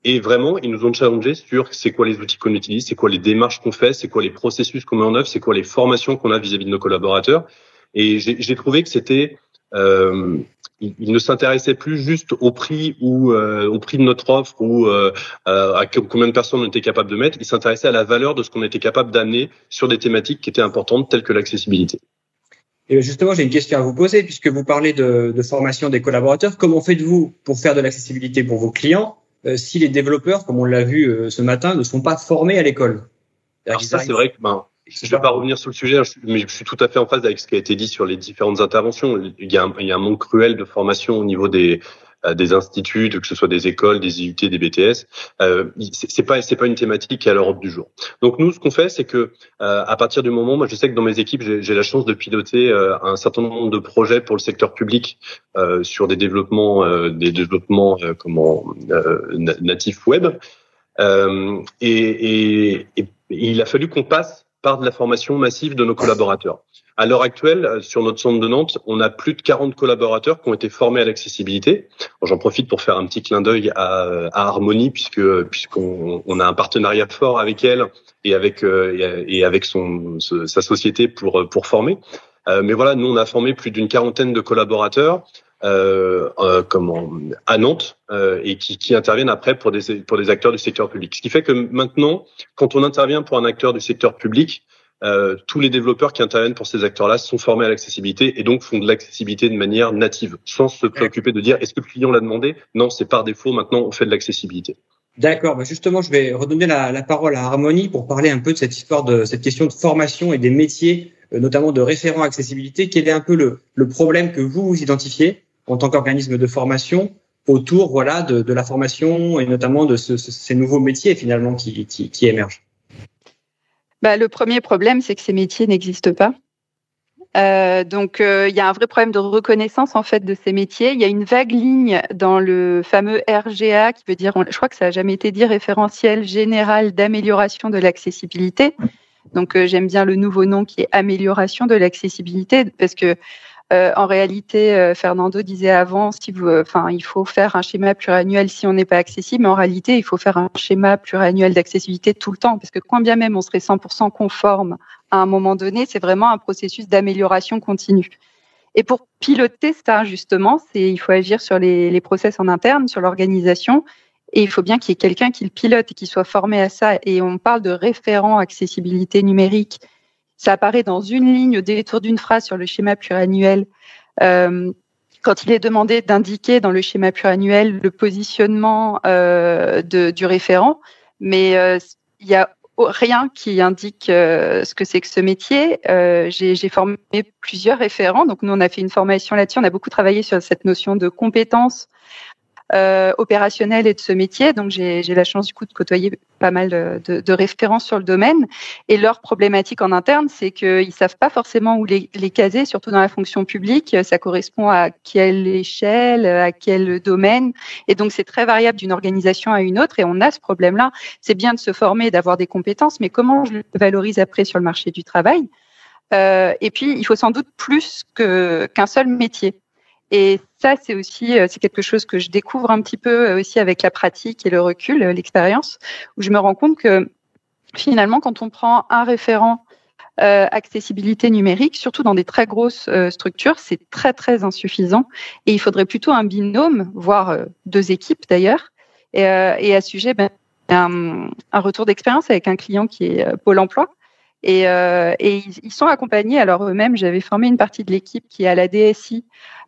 Et vraiment, ils nous ont challengé sur c'est quoi les outils qu'on utilise, c'est quoi les démarches qu'on fait, c'est quoi les processus qu'on met en œuvre, c'est quoi les formations qu'on a vis-à-vis -vis de nos collaborateurs. Et j'ai trouvé que c'était euh, il, ne s'intéressait plus juste au prix ou euh, au prix de notre offre ou euh, à combien de personnes on était capable de mettre. Il s'intéressait à la valeur de ce qu'on était capable d'amener sur des thématiques qui étaient importantes telles que l'accessibilité. Et justement, j'ai une question à vous poser puisque vous parlez de, de formation des collaborateurs. Comment faites-vous pour faire de l'accessibilité pour vos clients euh, si les développeurs, comme on l'a vu ce matin, ne sont pas formés à l'école? Alors ça, c'est vrai que ben, je ne vais pas revenir sur le sujet, mais je suis tout à fait en phase avec ce qui a été dit sur les différentes interventions. Il y a un, il y a un manque cruel de formation au niveau des, euh, des instituts, que ce soit des écoles, des IUT, des BTS. Euh, c'est pas c'est pas une thématique à l'Europe du jour. Donc nous, ce qu'on fait, c'est que euh, à partir du moment, moi, je sais que dans mes équipes, j'ai la chance de piloter euh, un certain nombre de projets pour le secteur public euh, sur des développements, euh, des développements comment natifs web. Et, et, et il a fallu qu'on passe par de la formation massive de nos collaborateurs. À l'heure actuelle, euh, sur notre centre de Nantes, on a plus de 40 collaborateurs qui ont été formés à l'accessibilité. J'en profite pour faire un petit clin d'œil à, à, Harmonie, puisque puisqu'on on a un partenariat fort avec elle et avec euh, et avec son sa société pour pour former. Euh, mais voilà, nous on a formé plus d'une quarantaine de collaborateurs comment à Nantes euh, et qui, qui, interviennent après pour des pour des acteurs du secteur public. Ce qui fait que maintenant, quand on intervient pour un acteur du secteur public, euh, tous les développeurs qui interviennent pour ces acteurs-là sont formés à l'accessibilité et donc font de l'accessibilité de manière native, sans se préoccuper de dire est-ce que le client l'a demandé? Non, c'est par défaut. Maintenant, on fait de l'accessibilité. D'accord. Bah justement, je vais redonner la, la, parole à Harmonie pour parler un peu de cette histoire de cette question de formation et des métiers, euh, notamment de référents accessibilité. Quel est un peu le, le problème que vous, vous identifiez? En tant qu'organisme de formation autour, voilà, de, la formation et notamment de ce, ces nouveaux métiers finalement qui émergent bah, Le premier problème, c'est que ces métiers n'existent pas. Euh, donc, euh, il y a un vrai problème de reconnaissance en fait de ces métiers. Il y a une vague ligne dans le fameux RGA qui veut dire, je crois que ça a jamais été dit, référentiel général d'amélioration de l'accessibilité. Donc, euh, j'aime bien le nouveau nom qui est amélioration de l'accessibilité parce que euh, en réalité, euh, Fernando disait avant, si vous, enfin, il faut faire un schéma pluriannuel si on n'est pas accessible, mais en réalité, il faut faire un schéma pluriannuel d'accessibilité tout le temps, parce que quand bien même on serait 100% conforme à un moment donné, c'est vraiment un processus d'amélioration continue. Et pour piloter ça, justement, c'est il faut agir sur les, les process en interne, sur l'organisation, et il faut bien qu'il y ait quelqu'un qui le pilote et qui soit formé à ça. Et on parle de référent accessibilité numérique ça apparaît dans une ligne au détour d'une phrase sur le schéma pluriannuel. Euh, quand il est demandé d'indiquer dans le schéma pluriannuel le positionnement euh, de, du référent, mais euh, il y a rien qui indique euh, ce que c'est que ce métier. Euh, j'ai formé plusieurs référents, donc nous on a fait une formation là-dessus. On a beaucoup travaillé sur cette notion de compétences euh, opérationnel et de ce métier. Donc j'ai la chance du coup de côtoyer pas mal de, de, références sur le domaine. Et leur problématique en interne, c'est qu'ils savent pas forcément où les, les caser, surtout dans la fonction publique. Ça correspond à quelle échelle, à quel domaine. Et donc c'est très variable d'une organisation à une autre. Et on a ce problème-là. C'est bien de se former, d'avoir des compétences, mais comment je le valorise après sur le marché du travail? Euh, et puis, il faut sans doute plus qu'un seul métier. Et ça, c'est aussi euh, c'est quelque chose que je découvre un petit peu euh, aussi avec la pratique et le recul, euh, l'expérience, où je me rends compte que finalement, quand on prend un référent accessibilité numérique, surtout dans des très grosses structures, c'est très très insuffisant. Et il faudrait plutôt un binôme, voire deux équipes d'ailleurs. Et, à ce sujet, ben, un, retour d'expérience avec un client qui est Pôle Emploi. Et, ils, sont accompagnés. Alors eux-mêmes, j'avais formé une partie de l'équipe qui est à la DSI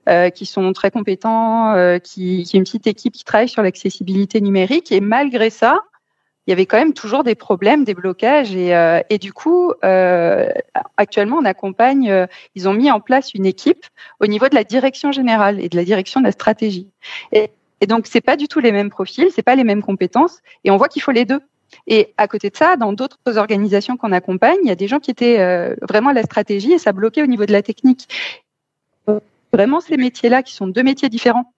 euh, qui sont très compétents, euh, qui, qui est une petite équipe qui travaille sur l'accessibilité numérique. Et malgré ça, il y avait quand même toujours des problèmes, des blocages. Et, euh, et du coup, euh, actuellement, on accompagne, euh, ils ont mis en place une équipe au niveau de la direction générale et de la direction de la stratégie. Et, et donc, c'est pas du tout les mêmes profils, c'est pas les mêmes compétences. Et on voit qu'il faut les deux. Et à côté de ça, dans d'autres organisations qu'on accompagne, il y a des gens qui étaient euh, vraiment à la stratégie et ça bloquait au niveau de la technique vraiment ces métiers-là qui sont deux métiers différents.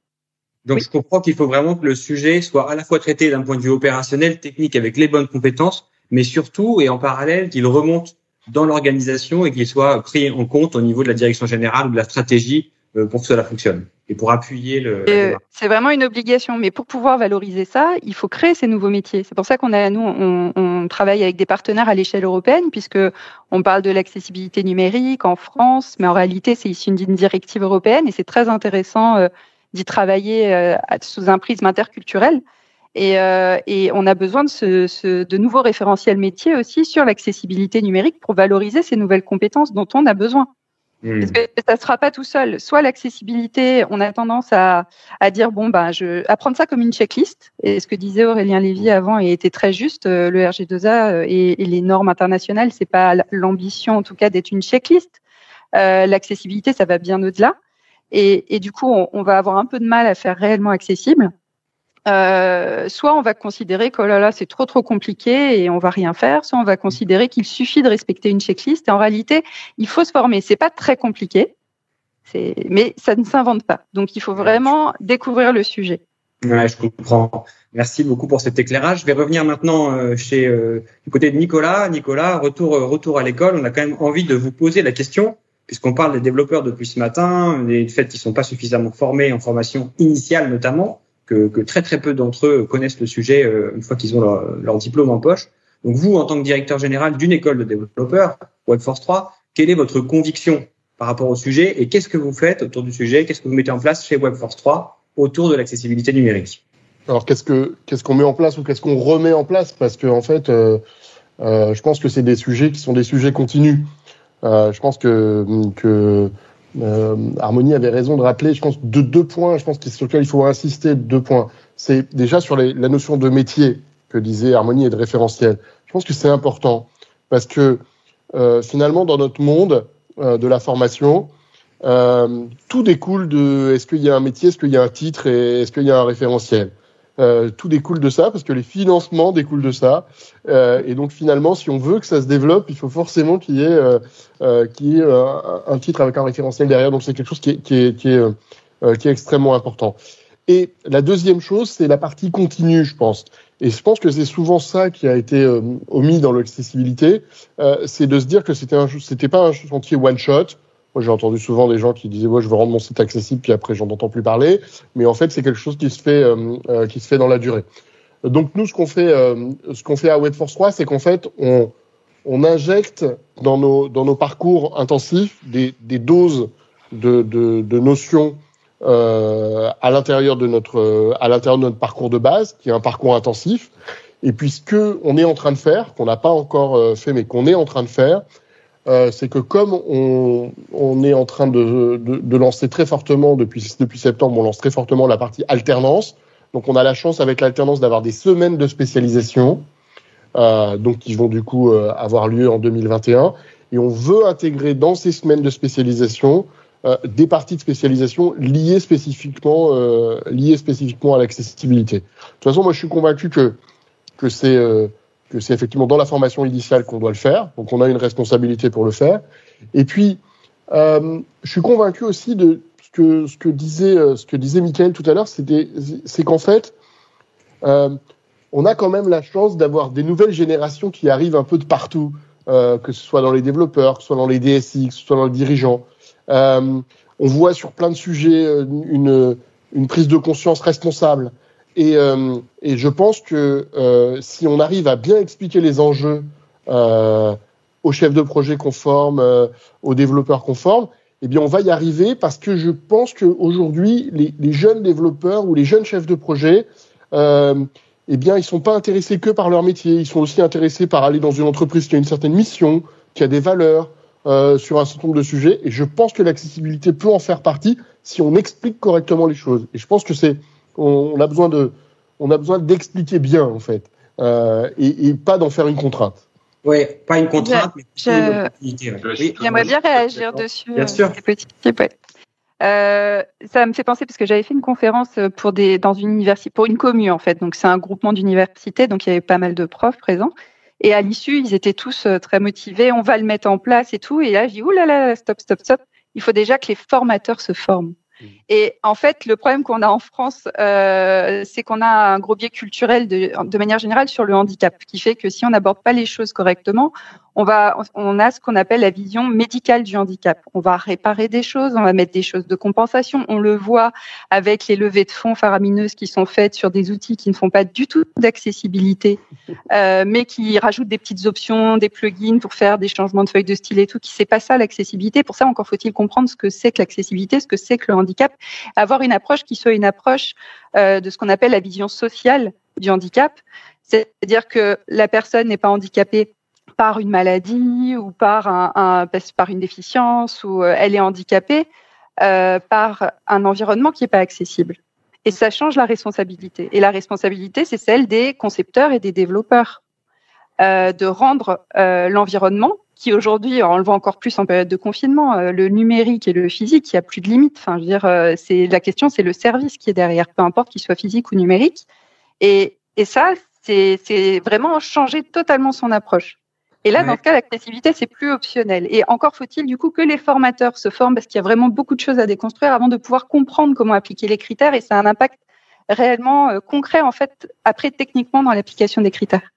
Donc, je comprends qu'il faut vraiment que le sujet soit à la fois traité d'un point de vue opérationnel, technique, avec les bonnes compétences, mais surtout et en parallèle qu'il remonte dans l'organisation et qu'il soit pris en compte au niveau de la direction générale ou de la stratégie pour que cela fonctionne et pour appuyer le. Euh, c'est vraiment une obligation, mais pour pouvoir valoriser ça, il faut créer ces nouveaux métiers. C'est pour ça qu'on a, nous, on, on, travaille avec des partenaires à l'échelle européenne, puisque on parle de l'accessibilité numérique en France, mais en réalité, c'est issu d'une directive européenne et c'est très intéressant euh, d'y travailler euh, sous un prisme interculturel. Et, euh, et, on a besoin de, ce, ce, de nouveaux référentiels métiers aussi sur l'accessibilité numérique pour valoriser ces nouvelles compétences dont on a besoin. Hmm. Parce que ça ne sera pas tout seul. Soit l'accessibilité, on a tendance à, à dire bon bah je à prendre ça comme une checklist. Et ce que disait Aurélien Lévy avant et était très juste. Euh, le RG2A euh, et, et les normes internationales, c'est pas l'ambition en tout cas d'être une checklist. Euh, l'accessibilité, ça va bien au-delà. Et, et, du coup, on, on, va avoir un peu de mal à faire réellement accessible. Euh, soit on va considérer que oh là là c'est trop trop compliqué et on va rien faire, soit on va considérer qu'il suffit de respecter une checklist. Et en réalité, il faut se former. C'est pas très compliqué, mais ça ne s'invente pas. Donc il faut vraiment découvrir le sujet. Ouais, je comprends. Merci beaucoup pour cet éclairage. Je vais revenir maintenant euh, chez euh, du côté de Nicolas. Nicolas, retour retour à l'école. On a quand même envie de vous poser la question puisqu'on parle des développeurs depuis ce matin, des faits qu'ils sont pas suffisamment formés en formation initiale notamment que, que très très peu d'entre eux connaissent le sujet euh, une fois qu'ils ont leur, leur, diplôme en poche. Donc vous, en tant que directeur général d'une école de développeurs, Webforce 3, quelle est votre conviction par rapport au sujet et qu'est-ce que vous faites autour du sujet? Qu'est-ce que vous mettez en place chez WebForce 3 autour de l'accessibilité numérique? Alors, qu'est-ce que qu'est-ce qu'on met en place ou qu'est-ce qu'on remet en place? Parce que en fait, euh, euh, je pense que c'est des sujets qui sont des sujets continus. Euh, je pense que que euh, Harmonie avait raison de rappeler, je pense, de deux points, je pense sur lesquels il faut insister, deux points. C'est déjà sur les, la notion de métier que disait Harmonie et de référentiel. Je pense que c'est important parce que euh, finalement, dans notre monde euh, de la formation, euh, tout découle de est-ce qu'il y a un métier, est-ce qu'il y a un titre et est-ce qu'il y a un référentiel. Euh, tout découle de ça parce que les financements découlent de ça. Euh, et donc finalement, si on veut que ça se développe, il faut forcément qu'il y ait, euh, euh y ait un, un, titre avec un référentiel derrière. Donc c'est quelque chose qui est, qui est, qui est, euh, qui est extrêmement important. Et la deuxième chose, c'est la partie continue, je pense. Et je pense que c'est souvent ça qui a été euh, omis dans l'accessibilité, c'est de se dire que c'était c'était pas un chantier one shot. Moi, j'ai entendu souvent des gens qui disaient, moi, je veux rendre mon site accessible, puis après, j'en entends plus parler. Mais en fait, c'est quelque chose qui se fait, euh, euh, qui se fait dans la durée. Donc, nous, ce qu'on fait, euh, ce qu'on fait à Webforce 3, c'est qu'en fait, on, on injecte dans nos, dans nos parcours intensifs des, des doses de, de, notions euh, à l'intérieur de notre, à l'intérieur de notre parcours de base, qui est un parcours intensif. Et puis, ce que on est en train de faire, qu'on n'a pas encore fait, mais qu'on est en train de faire, euh, c'est que comme on, on, est en train de, de, de, lancer très fortement depuis, depuis septembre, on lance très fortement la partie alternance. Donc on a la chance avec l'alternance d'avoir des semaines de spécialisation, euh, donc qui vont du coup euh, avoir lieu en 2021. Et on veut intégrer dans ces semaines de spécialisation euh, des parties de spécialisation liées spécifiquement, euh, liées spécifiquement à l'accessibilité. De toute façon, moi je suis convaincu que que c'est que c'est effectivement dans la formation initiale qu'on doit le faire, donc on a une responsabilité pour le faire. Et puis, euh, je suis convaincu aussi de ce que, ce que disait euh, ce que disait Michael tout à l'heure, c'est qu'en fait, euh, on a quand même la chance d'avoir des nouvelles générations qui arrivent un peu de partout, que ce soit dans les développeurs, que ce soit dans les DSI, que ce soit dans les dirigeants. On voit sur plein de sujets une prise de conscience responsable. Et, euh, et, je pense que euh, si on arrive à bien expliquer les enjeux euh, aux chefs de projet conformes, euh, aux développeurs conformes, eh bien on va y arriver parce que je pense qu'aujourd'hui, les, les, jeunes développeurs ou les jeunes chefs de projet, euh, eh bien ils sont pas intéressés que par leur métier, ils sont aussi intéressés par aller dans une entreprise qui a une certaine mission, qui a des valeurs, euh, sur un certain nombre de sujets. Et je pense que l'accessibilité peut en faire partie si on explique correctement les choses. Et je pense que c'est on, a besoin de, on a besoin d'expliquer bien en fait, euh, et, et, pas d'en faire une contrainte. Oui, pas une contrainte. Je, je... J'aimerais bien réagir dessus. Bien sûr. Euh, ouais. Euh, ça me fait penser parce que j'avais fait une conférence pour des dans une université pour une commune en fait donc c'est un groupement d'universités donc il y avait pas mal de profs présents et à l'issue ils étaient tous très motivés on va le mettre en place et tout et là j'ai dit oulala stop stop stop il faut déjà que les formateurs se forment. Et en fait, le problème qu'on a en France, euh, c'est qu'on a un gros biais culturel de, de, manière générale sur le handicap, qui fait que si on n'aborde pas les choses correctement, on va, on a ce qu'on appelle la vision médicale du handicap. On va réparer des choses, on va mettre des choses de compensation. On le voit avec les levées de fonds faramineuses qui sont faites sur des outils qui ne font pas du tout d'accessibilité, euh, mais qui rajoutent des petites options, des plugins pour faire des changements de feuilles de style et tout. Qui c'est pas ça l'accessibilité. Pour ça, encore faut-il comprendre ce que c'est que l'accessibilité, ce que c'est que le handicap, avoir une approche qui soit une approche euh, de ce qu'on appelle la vision sociale du handicap. C'est-à-dire que la personne n'est pas handicapée par une maladie ou par, un, par une déficience ou euh, elle est handicapée euh, par un environnement qui n'est pas accessible. Et ça change la responsabilité. Et la responsabilité, c'est celle des concepteurs et des développeurs. Euh, de rendre l'environnement, qui aujourd'hui, on le voit encore plus en période de confinement, le numérique et le physique, il n'y a plus de limite. Enfin, je veux dire, c'est la question, c'est le service qui est derrière, peu importe qu'il soit physique ou numérique. Et, et ça, c'est vraiment changer totalement son approche. Et là, ouais. dans ce cas, l'accessibilité, c'est plus optionnel. Et encore faut-il du coup que les formateurs se forment parce qu'il y a vraiment beaucoup de choses à déconstruire avant de pouvoir comprendre comment appliquer les critères et ça a un impact réellement euh, concret en fait après techniquement dans l'application des critères.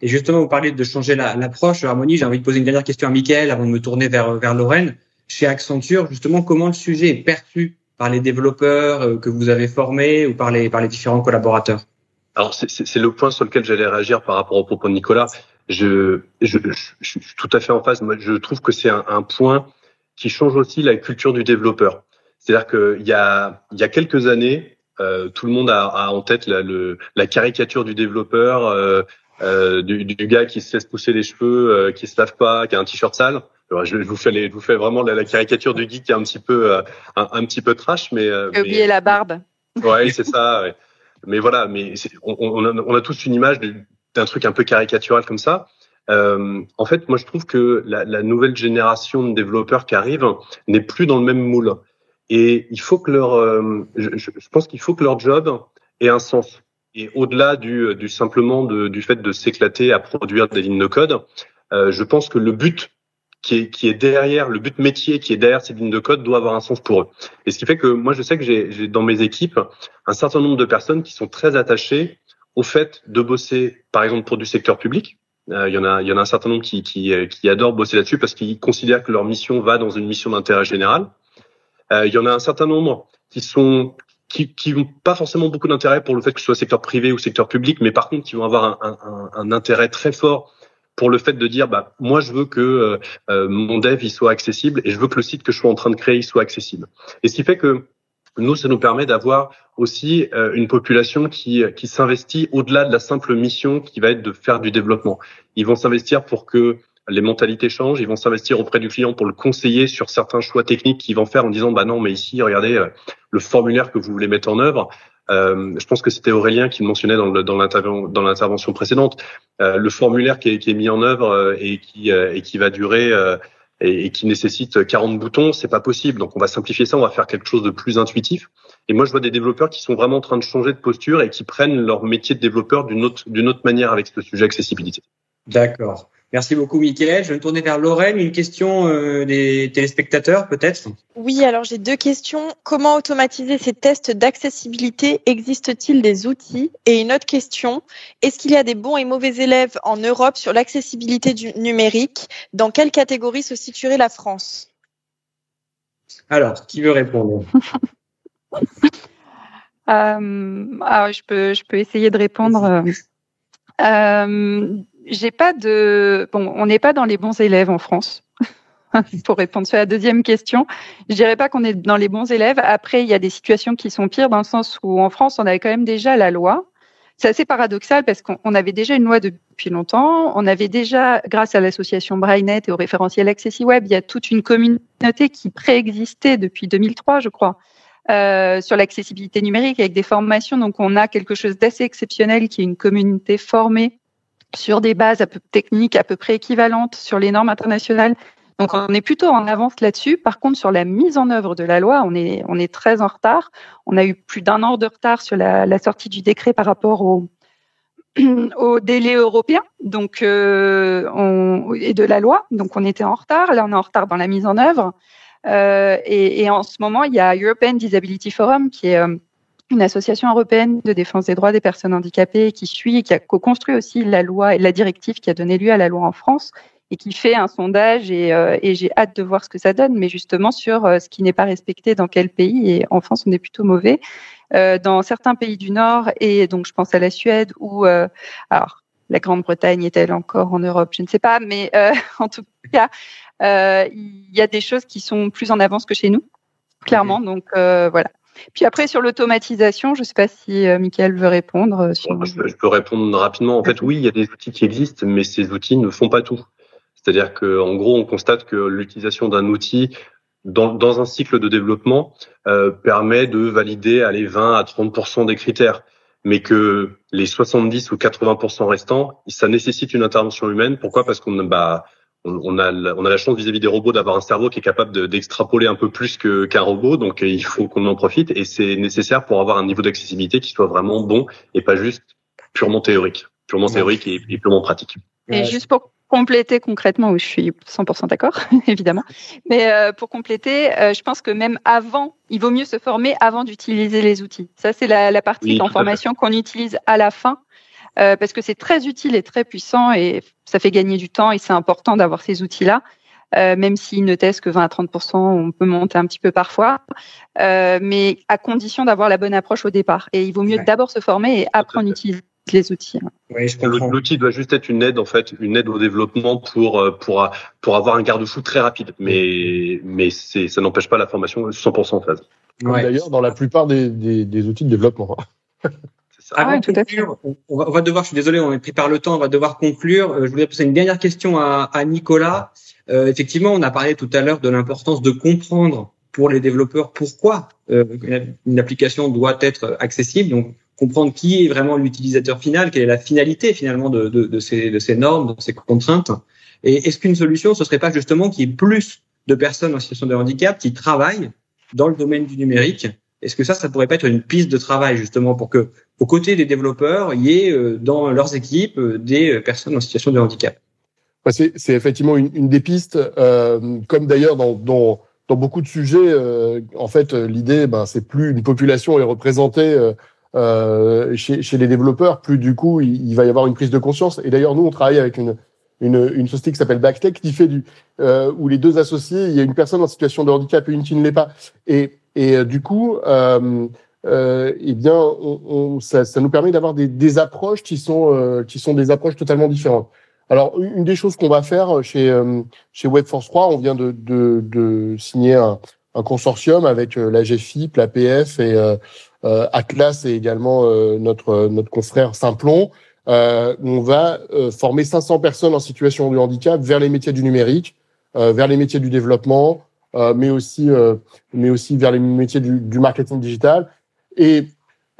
Et justement, vous parlez de changer l'approche. La, Harmonie, j'ai envie de poser une dernière question à Mickaël avant de me tourner vers, vers Lorraine. Chez Accenture, justement, comment le sujet est perçu par les développeurs euh, que vous avez formés ou par les, par les différents collaborateurs? Alors, c'est le point sur lequel j'allais réagir par rapport au propos de Nicolas je, je, je, suis tout à fait en phase. Moi, je trouve que c'est un, un, point qui change aussi la culture du développeur. C'est-à-dire qu'il y a, il y a quelques années, euh, tout le monde a, a en tête la, le, la, caricature du développeur, euh, euh, du, du, gars qui se laisse pousser les cheveux, euh, qui se lave pas, qui a un t-shirt sale. je, vous fais les, je vous fais vraiment la, la, caricature du geek qui est un petit peu, euh, un, un, petit peu trash, mais. J'ai oublié la barbe. Ouais, c'est ça. Ouais. Mais voilà, mais on, on, a, on, a, tous une image d'un truc un peu caricatural comme ça. Euh, en fait, moi, je trouve que la, la, nouvelle génération de développeurs qui arrive n'est plus dans le même moule. Et il faut que leur, euh, je, je, pense qu'il faut que leur job ait un sens. Et au-delà du, du simplement de, du fait de s'éclater à produire des lignes de code, euh, je pense que le but qui est, qui est derrière, le but métier qui est derrière ces lignes de code doit avoir un sens pour eux. Et ce qui fait que moi, je sais que j'ai dans mes équipes un certain nombre de personnes qui sont très attachées au fait de bosser, par exemple, pour du secteur public, euh, il y en a, il y en a un certain nombre qui, qui, euh, qui adorent bosser là-dessus parce qu'ils considèrent que leur mission va dans une mission d'intérêt général. Euh, il y en a un certain nombre qui sont qui, qui n'ont pas forcément beaucoup d'intérêt pour le fait que ce soit secteur privé ou secteur public, mais par contre qui vont avoir un, un, un intérêt très fort pour le fait de dire bah moi je veux que euh, mon dev il soit accessible et je veux que le site que je suis en train de créer il soit accessible. Et ce qui fait que nous, ça nous permet d'avoir aussi euh, une population qui, qui s'investit au-delà de la simple mission qui va être de faire du développement. Ils vont s'investir pour que les mentalités changent, ils vont s'investir auprès du client pour le conseiller sur certains choix techniques qu'ils vont faire en disant bah non mais ici regardez euh, le formulaire que vous voulez mettre en œuvre. Euh, je pense que c'était Aurélien qui le mentionnait dans, le, dans l'intervention précédente. Euh, le formulaire qui est, qui est, mis en œuvre et qui, et qui va durer et, qui nécessite 40 boutons, c'est pas possible. Donc on va simplifier ça, on va faire quelque chose de plus intuitif. Et moi je vois des développeurs qui sont vraiment en train de changer de posture et qui prennent leur métier de développeur d'une autre d'une autre manière avec ce sujet accessibilité. D'accord. Merci beaucoup, Mickaël. Je vais me tourner vers Lorraine. Une question euh, des téléspectateurs, peut-être? Oui, alors j'ai deux questions. Comment automatiser ces tests d'accessibilité? Existe-t-il des outils? Et une autre question, est-ce qu'il y a des bons et mauvais élèves en Europe sur l'accessibilité du numérique? Dans quelle catégorie se situerait la France? Alors, qui veut répondre? Euh, alors je peux, je peux essayer de répondre. Euh, j'ai pas de bon, on n'est pas dans les bons élèves en France. Pour répondre sur la deuxième question, je dirais pas qu'on est dans les bons élèves. Après, il y a des situations qui sont pires dans le sens où en France, on avait quand même déjà la loi. C'est assez paradoxal parce qu'on avait déjà une loi depuis longtemps. On avait déjà, grâce à l'association Brainnet et au référentiel AccessiWeb, il y a toute une communauté qui préexistait depuis 2003, je crois, euh, sur l'accessibilité numérique avec des formations. Donc, on a quelque chose d'assez exceptionnel qui est une communauté formée sur des bases techniques à peu près équivalentes sur les normes internationales. Donc on est plutôt en avance là-dessus. Par contre, sur la mise en œuvre de la loi, on est, on est très en retard. On a eu plus d'un an de retard sur la, la, sortie du décret par rapport au, au délai européen donc, euh, on, et de la loi. Donc on était en retard. Là, on est en retard dans la mise en œuvre. Euh, et, et, en ce moment, il y a European Disability Forum qui est euh, une association européenne de défense des droits des personnes handicapées qui suit et qui a co-construit aussi la loi et la directive qui a donné lieu à la loi en France et qui fait un sondage et, euh, et j'ai hâte de voir ce que ça donne, mais justement sur euh, ce qui n'est pas respecté dans quel pays. Et en France, on est plutôt mauvais. Euh, dans certains pays du Nord, et donc je pense à la Suède ou euh, alors la Grande-Bretagne est-elle encore en Europe? Je ne sais pas, mais en tout cas, il y a des choses qui sont plus en avance que chez nous, clairement. Donc voilà. Puis après, sur l'automatisation, je ne sais pas si euh, Michael veut répondre. Euh, sur... je, peux, je, peux, répondre rapidement. En fait, oui, il y a des outils qui existent, mais ces outils ne font pas tout. C'est-à-dire qu'en gros, on constate que l'utilisation d'un outil dans, dans, un cycle de développement euh, permet de valider les 20 à 30% des critères, mais que les 70 ou 80% restants, ça nécessite une intervention humaine. Pourquoi? Parce qu'on bah, on, a, on a la chance vis-à-vis des robots d'avoir un cerveau qui est capable d'extrapoler un peu plus qu'un robot, donc il faut qu'on en profite et c'est nécessaire pour avoir un niveau d'accessibilité qui soit vraiment bon et pas juste purement théorique, purement théorique et, purement pratique. Et juste pour compléter concrètement, où je suis 100% d'accord, évidemment, mais euh, pour compléter, euh, je pense que même avant, il vaut mieux se former avant d'utiliser les outils. Ça, c'est la, la, partie d'information qu'on utilise à la fin euh, parce que c'est très utile et très puissant et ça fait gagner du temps et c'est important d'avoir ces outils-là. Euh, même s'ils ne testent que 20 à 30% on peut monter un petit peu parfois, euh, mais à condition d'avoir la bonne approche au départ. Et il vaut mieux d'abord se former et après on utilise les outils. Oui. L'outil doit juste être une aide en fait, une aide au développement pour pour pour avoir un garde-fou très rapide. Mais mais c'est ça n'empêche pas la formation 100% en phase. Ouais. D'ailleurs, dans la plupart des, des, des outils de développement. Ah ouais, tout à fait. On va, on va, devoir, je suis désolé, on est pris par le temps, on va devoir conclure. Euh, je voulais poser une dernière question à, à Nicolas. Euh, effectivement, on a parlé tout à l'heure de l'importance de comprendre pour les développeurs pourquoi euh, une application doit être accessible. Donc, comprendre qui est vraiment l'utilisateur final, quelle est la finalité finalement de, de, de, ces, de ces normes, de ces contraintes. Et est-ce qu'une solution, ce serait pas justement qu'il y ait plus de personnes en situation de handicap qui travaillent dans le domaine du numérique est-ce que ça, ça pourrait pas être une piste de travail justement pour que, aux côtés des développeurs, il y ait euh, dans leurs équipes euh, des euh, personnes en situation de handicap? C'est effectivement une, une, des pistes, euh, comme d'ailleurs dans, dans, dans, beaucoup de sujets. Euh, en fait, l'idée, ben, c'est plus une population est représentée euh, chez, chez, les développeurs, plus du coup, il, il, va y avoir une prise de conscience. Et d'ailleurs, nous, on travaille avec une une, une société qui s'appelle Backtech qui fait du euh, où les deux associés, il y a une personne en situation de handicap et une qui ne l'est pas. Et et euh, du coup, euh, euh, eh bien, on, on, ça, ça, nous permet d'avoir des, des, approches qui sont, euh, qui sont des approches totalement différentes. Alors, une des choses qu'on va faire chez, chez Webforce 3, on vient de, de, de signer un, un, consortium avec la GFIP, la PF et Atlas et également notre, notre confrère Simplon. on va former 500 personnes en situation de handicap vers les métiers du numérique, vers les métiers du développement, euh, mais aussi euh, mais aussi vers les métiers du, du marketing digital. Et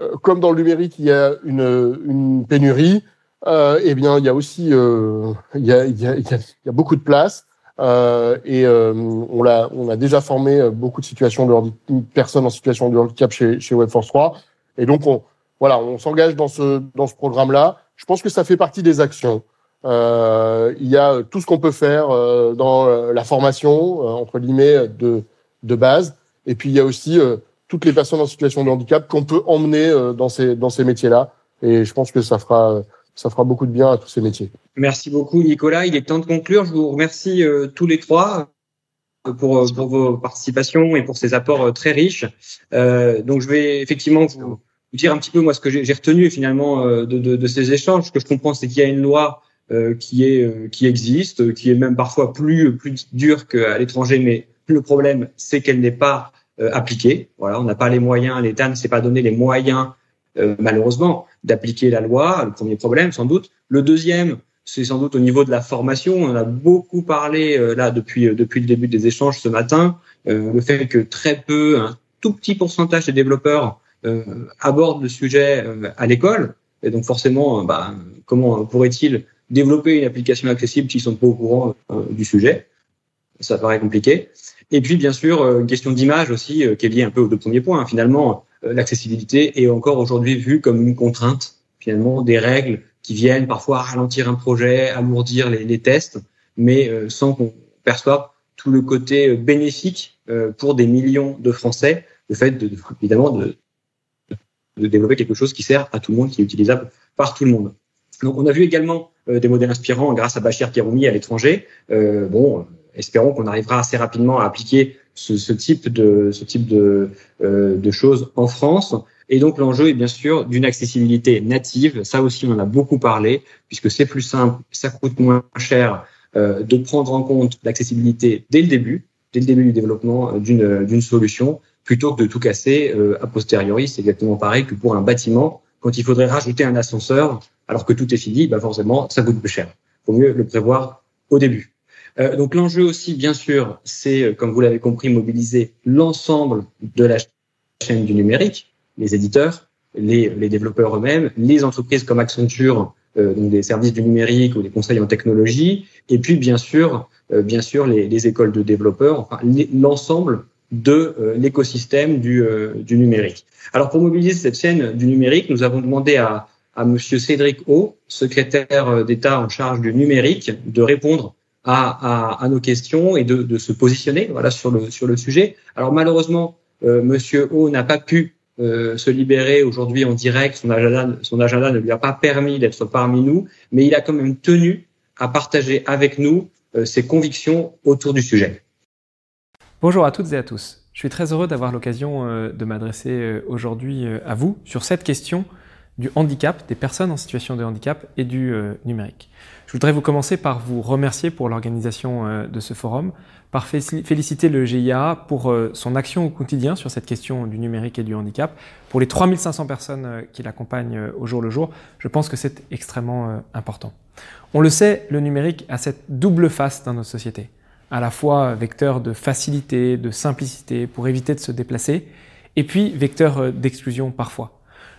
euh, comme dans le numérique, il y a une, une pénurie, euh, eh bien, il y a aussi euh, il, y a, il, y a, il y a beaucoup de place. Euh, et on l'a on a déjà formé beaucoup de situations de personnes en situation de handicap chez, chez Webforce 3. Et donc, on, voilà, on s'engage dans ce, dans ce programme-là. Je pense que ça fait partie des actions. Euh, il y a tout ce qu'on peut faire euh, dans euh, la formation, entre guillemets, de, de base. Et puis, il y a aussi toutes les personnes en situation de handicap qu'on peut emmener dans ces, dans ces métiers-là. Et je pense que ça fera, ça fera beaucoup de bien à tous ces métiers. Merci beaucoup, Nicolas. Il est temps de conclure. Je vous remercie tous les trois pour, pour vos participations et pour ces apports très riches. Donc, je vais effectivement vous, dire un petit peu moi ce que j'ai retenu finalement de, de, de, ces échanges. Ce que je comprends, c'est qu'il y a une loi qui est euh, qui existe, qui est même parfois plus plus dure qu'à l'étranger, mais le problème c'est qu'elle n'est pas euh, appliquée. Voilà, on n'a pas les moyens, l'État ne s'est pas donné les moyens malheureusement d'appliquer la loi. Le premier problème, sans doute. Le deuxième, c'est sans doute au niveau de la formation. On a beaucoup parlé là depuis depuis le début des échanges ce matin. le fait que très peu, un tout petit pourcentage des développeurs abordent le sujet à l'école. Et donc forcément, bah, comment pourrait-il développer une application accessible s'ils sont pas au courant euh, du sujet. Ça paraît compliqué. Et puis, bien sûr, euh, une question d'image aussi, euh, qui est liée un peu aux deux premiers points. Hein. Finalement, l'accessibilité est encore aujourd'hui vue comme une contrainte, finalement, des règles qui viennent parfois ralentir un projet, alourdir les, tests, mais sans qu'on perçoive tout le côté bénéfique pour des millions de Français, le fait de, évidemment de, développer quelque chose qui sert à tout le monde, qui est utilisable par tout le monde. Donc, on a vu également euh, des modèles inspirants grâce à Bachir Keroumi à l'étranger. Euh, bon, espérons qu'on arrivera assez rapidement à appliquer ce, ce type de ce type de, euh, de choses en France. Et donc l'enjeu est bien sûr d'une accessibilité native. Ça aussi, on en a beaucoup parlé, puisque c'est plus simple, ça coûte moins cher euh, de prendre en compte l'accessibilité dès le début, dès le début du développement euh, d'une d'une solution, plutôt que de tout casser euh, a posteriori. C'est exactement pareil que pour un bâtiment quand il faudrait rajouter un ascenseur alors que tout est fini, bah forcément, ça coûte plus cher. Il Faut mieux le prévoir au début. Euh, donc l'enjeu aussi, bien sûr, c'est, euh, comme vous l'avez compris, mobiliser l'ensemble de la chaîne du numérique, les éditeurs, les, les développeurs eux-mêmes, les entreprises comme Accenture, euh, donc des services du numérique ou des conseils en technologie, et puis bien sûr, euh, bien sûr les, les, écoles de développeurs, enfin l'ensemble de euh, l'écosystème du, du numérique. Alors pour mobiliser cette chaîne du numérique, nous avons demandé à, à Monsieur Cédric O, secrétaire d'État en charge du numérique, de répondre à, nos questions et de, se positionner voilà sur le sujet. Alors malheureusement, euh, Monsieur O n'a pas pu euh, se libérer aujourd'hui en direct. Son agenda son agenda ne lui a pas permis d'être parmi nous, mais il a quand même tenu à partager avec nous euh, ses convictions autour du sujet. Bonjour à toutes et à tous. Je suis très heureux d'avoir l'occasion euh, de m'adresser euh, aujourd'hui euh, à vous sur cette question du handicap, des personnes en situation de handicap et du euh, numérique. Je voudrais vous commencer par vous remercier pour l'organisation euh, de ce forum, par féliciter le GIA pour euh, son action au quotidien sur cette question du numérique et du handicap. Pour les 3500 personnes qui l'accompagnent au jour le jour, je pense que c'est extrêmement important. On le sait, le numérique a cette double face dans notre société, à la fois vecteur de facilité, de simplicité pour éviter de se déplacer, et puis vecteur d'exclusion parfois.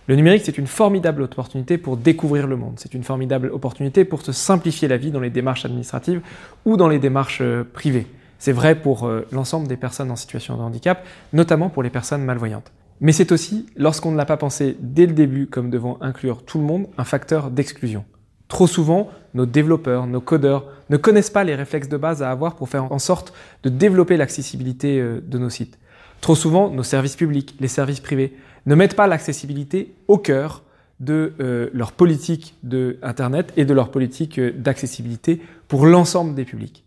Le numérique, c'est une formidable opportunité pour découvrir le monde. C'est une formidable opportunité pour se simplifier la vie dans les démarches administratives ou dans les démarches euh, privées. C'est vrai pour euh, l'ensemble des personnes en situation de handicap, notamment pour les personnes malvoyantes. Mais c'est aussi, lorsqu'on ne l'a pas pensé dès le début comme devant inclure tout le monde, un facteur d'exclusion. Trop souvent, nos développeurs, nos codeurs ne connaissent pas les réflexes de base à avoir pour faire en sorte de développer l'accessibilité euh, de nos sites. Trop souvent, nos services publics, les services privés, ne mettent pas l'accessibilité au cœur de euh, leur politique de Internet et de leur politique euh, d'accessibilité pour l'ensemble des publics.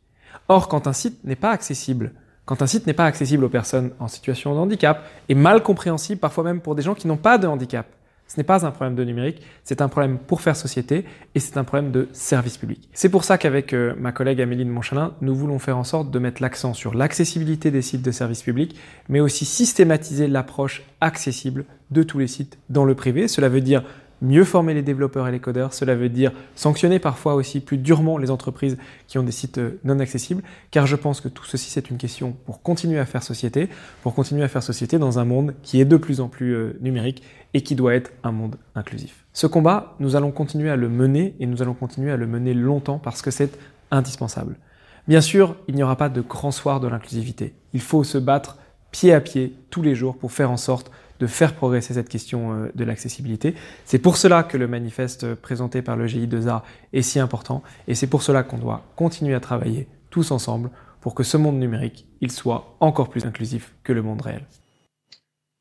Or, quand un site n'est pas accessible, quand un site n'est pas accessible aux personnes en situation de handicap, et mal compréhensible parfois même pour des gens qui n'ont pas de handicap, ce n'est pas un problème de numérique, c'est un problème pour faire société et c'est un problème de service public. C'est pour ça qu'avec euh, ma collègue Amélie de Monchalin, nous voulons faire en sorte de mettre l'accent sur l'accessibilité des sites de service public, mais aussi systématiser l'approche accessible de tous les sites dans le privé. Cela veut dire mieux former les développeurs et les codeurs, cela veut dire sanctionner parfois aussi plus durement les entreprises qui ont des sites euh, non accessibles, car je pense que tout ceci c'est une question pour continuer à faire société, pour continuer à faire société dans un monde qui est de plus en plus euh, numérique et qui doit être un monde inclusif. Ce combat, nous allons continuer à le mener et nous allons continuer à le mener longtemps parce que c'est indispensable. Bien sûr, il n'y aura pas de grand soir de l'inclusivité. Il faut se battre pied à pied tous les jours pour faire en sorte de faire progresser cette question euh, de l'accessibilité. C'est pour cela que le manifeste présenté par le GI2A est si important et c'est pour cela qu'on doit continuer à travailler tous ensemble pour que ce monde numérique, il soit encore plus inclusif que le monde réel.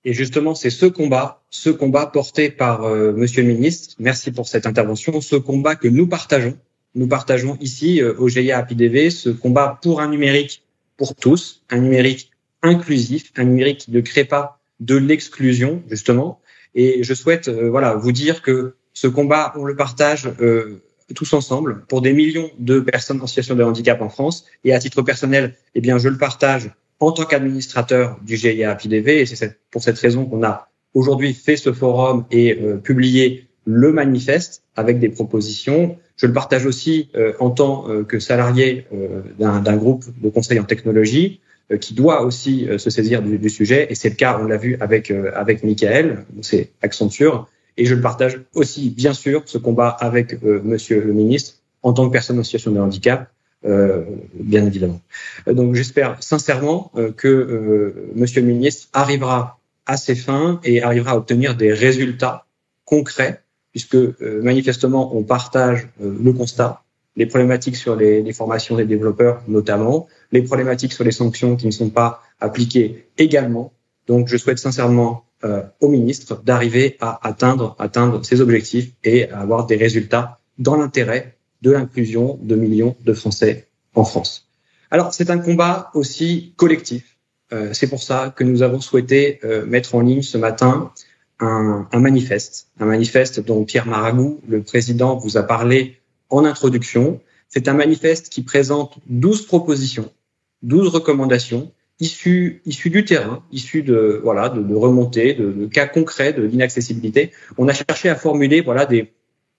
Et justement, c'est ce combat, ce combat porté par euh, Monsieur le Ministre, merci pour cette intervention, ce combat que nous partageons, nous partageons ici euh, au GIA APIDV, ce combat pour un numérique pour tous, un numérique inclusif, un numérique qui ne crée pas de l'exclusion justement. Et je souhaite euh, voilà vous dire que ce combat, on le partage euh, tous ensemble pour des millions de personnes en situation de handicap en France. Et à titre personnel, eh bien, je le partage en tant qu'administrateur du GIA PIDV. Et c'est pour cette raison qu'on a aujourd'hui fait ce forum et euh, publié le manifeste avec des propositions. Je le partage aussi en tant que salarié d'un groupe de conseil en technologie. Euh, qui doit aussi euh, se saisir du, du sujet. Et c'est le cas, on l'a vu avec euh, avec Michael, c'est Accenture. Et je le partage aussi, bien sûr, ce combat avec Monsieur le ministre en tant que personne en situation de handicap, euh, bien évidemment. Donc j'espère sincèrement que Monsieur le ministre arrivera à ses fins et arrivera à obtenir des résultats concrets, puisque manifestement on partage le constat les problématiques sur les, les, formations des développeurs notamment, les problématiques sur les sanctions qui ne sont pas appliquées également. Donc, je souhaite sincèrement euh, au ministre d'arriver à atteindre, atteindre ses objectifs et à avoir des résultats dans l'intérêt de l'inclusion de millions de Français en France. Alors, c'est un combat aussi collectif. Euh, c'est pour ça que nous avons souhaité euh, mettre en ligne ce matin un, un manifeste, un manifeste dont Pierre Maragou, le président, vous a parlé en introduction. C'est un manifeste qui présente 12 propositions, 12 recommandations issues, issues du terrain, issues de, voilà, de, de remontées, de, de, cas concrets de l'inaccessibilité. On a cherché à formuler, voilà, des,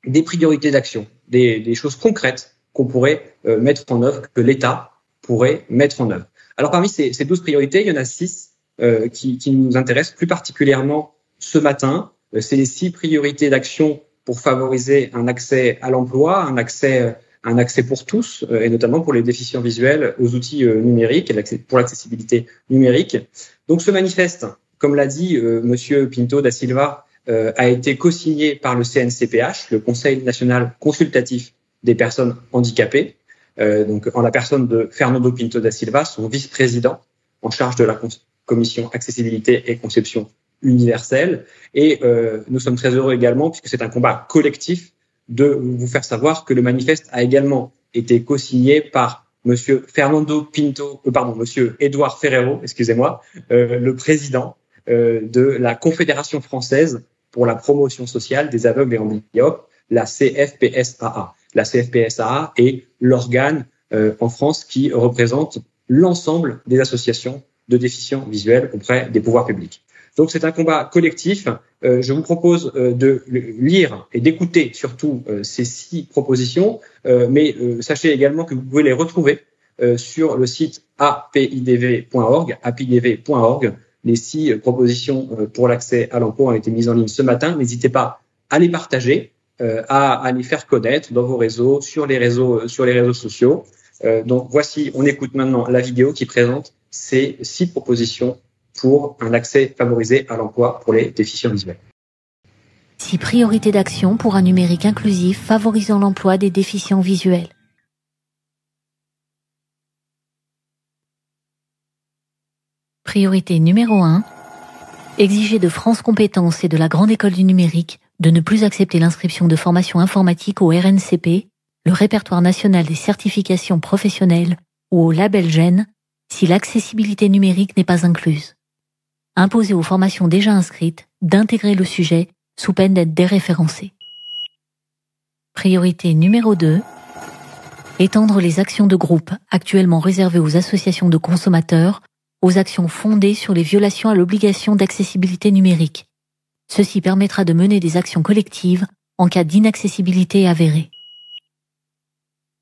des priorités d'action, des, des choses concrètes qu'on pourrait euh, mettre en œuvre, que l'État pourrait mettre en œuvre. Alors parmi ces, ces 12 priorités, il y en a six euh, qui, qui, nous intéressent plus particulièrement ce matin. Euh, c'est les six priorités d'action pour favoriser un accès à l'emploi, un accès un accès pour tous, euh, et notamment pour les déficients visuels aux outils euh, numériques et pour l'accessibilité numérique. Donc ce manifeste, comme l'a dit euh, Monsieur Pinto da Silva, a été co-signé par le CNCPH, le Conseil national consultatif des personnes handicapées, donc en la personne de Fernando Pinto da Silva, son vice-président en charge de la commission accessibilité et conception universelle. Et euh, nous sommes très heureux également, puisque c'est un combat collectif, de vous faire savoir que le manifeste a également été co-signé par Monsieur Fernando Pinto, euh, pardon, Monsieur Edouard Ferrero, excusez-moi, euh, le président euh, de la Confédération française pour la promotion sociale des aveugles et handicaps, la CFPSAA. La CFPSAA est l'organe euh, en France qui représente l'ensemble des associations de déficients visuels auprès des pouvoirs publics. Donc c'est un combat collectif. Euh, je vous propose euh, de lire et d'écouter surtout euh, ces six propositions, mais sachez également que vous pouvez les retrouver sur le site apidv.org, apidv.org. Les six propositions pour l'accès à l'emploi ont été mises en ligne ce matin. N'hésitez pas à les partager, à, à, les faire connaître dans vos réseaux, sur les réseaux, sur les réseaux sociaux. donc voici, on écoute maintenant la vidéo qui présente ces six propositions pour un accès favorisé à l'emploi pour les déficients visuels. Six priorités d'action pour un numérique inclusif favorisant l'emploi des déficients visuels. Priorité numéro 1. Exiger de France Compétences et de la Grande École du Numérique de ne plus accepter l'inscription de formation informatique au RNCP, le répertoire national des certifications professionnelles ou au label GEN si l'accessibilité numérique n'est pas incluse imposer aux formations déjà inscrites d'intégrer le sujet sous peine d'être déréférencé. Priorité numéro 2. Étendre les actions de groupe actuellement réservées aux associations de consommateurs aux actions fondées sur les violations à l'obligation d'accessibilité numérique. Ceci permettra de mener des actions collectives en cas d'inaccessibilité avérée.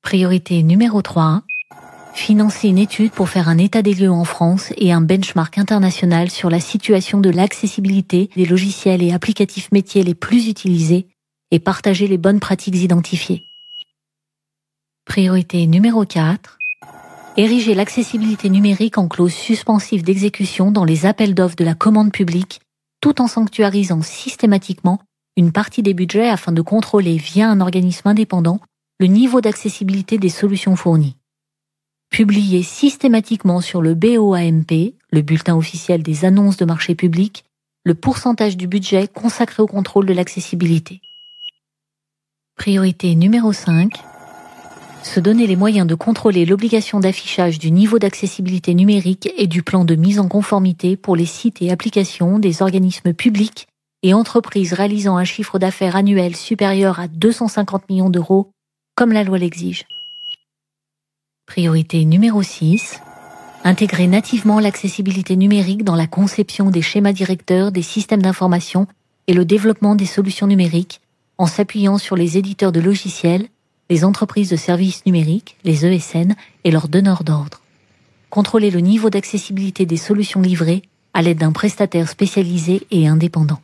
Priorité numéro 3 financer une étude pour faire un état des lieux en France et un benchmark international sur la situation de l'accessibilité des logiciels et applicatifs métiers les plus utilisés et partager les bonnes pratiques identifiées. Priorité numéro 4. Ériger l'accessibilité numérique en clause suspensive d'exécution dans les appels d'offres de la commande publique tout en sanctuarisant systématiquement une partie des budgets afin de contrôler via un organisme indépendant le niveau d'accessibilité des solutions fournies publier systématiquement sur le BOAMP, le bulletin officiel des annonces de marché public, le pourcentage du budget consacré au contrôle de l'accessibilité. Priorité numéro 5. Se donner les moyens de contrôler l'obligation d'affichage du niveau d'accessibilité numérique et du plan de mise en conformité pour les sites et applications des organismes publics et entreprises réalisant un chiffre d'affaires annuel supérieur à 250 millions d'euros, comme la loi l'exige. Priorité numéro 6. Intégrer nativement l'accessibilité numérique dans la conception des schémas directeurs des systèmes d'information et le développement des solutions numériques en s'appuyant sur les éditeurs de logiciels, les entreprises de services numériques, les ESN et leurs donneurs d'ordre. Contrôler le niveau d'accessibilité des solutions livrées à l'aide d'un prestataire spécialisé et indépendant.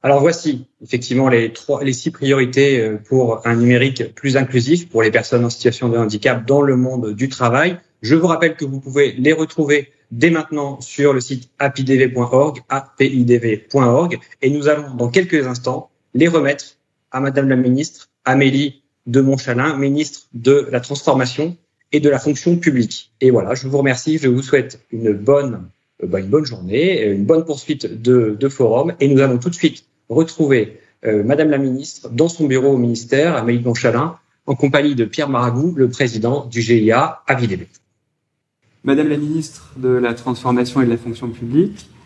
Alors voici effectivement les six priorités euh, pour un numérique plus inclusif pour les personnes en situation de handicap dans le monde du travail. Je vous rappelle que vous pouvez les retrouver dès maintenant sur le site apidv.org, apidv.org, et nous allons dans quelques instants les remettre à Madame la Ministre Amélie de Montchalin, ministre de la Transformation et de la Fonction publique. Et voilà, je vous remercie, je vous souhaite une bonne euh, bah, une bonne journée, une bonne poursuite de, de forum. Et nous allons tout de suite retrouver euh, Madame la Ministre dans son bureau au ministère, à Chalin, en compagnie de Pierre Maragou, le président du GIA à Vidébé. Madame la Ministre de la Transformation et de la Fonction publique, euh,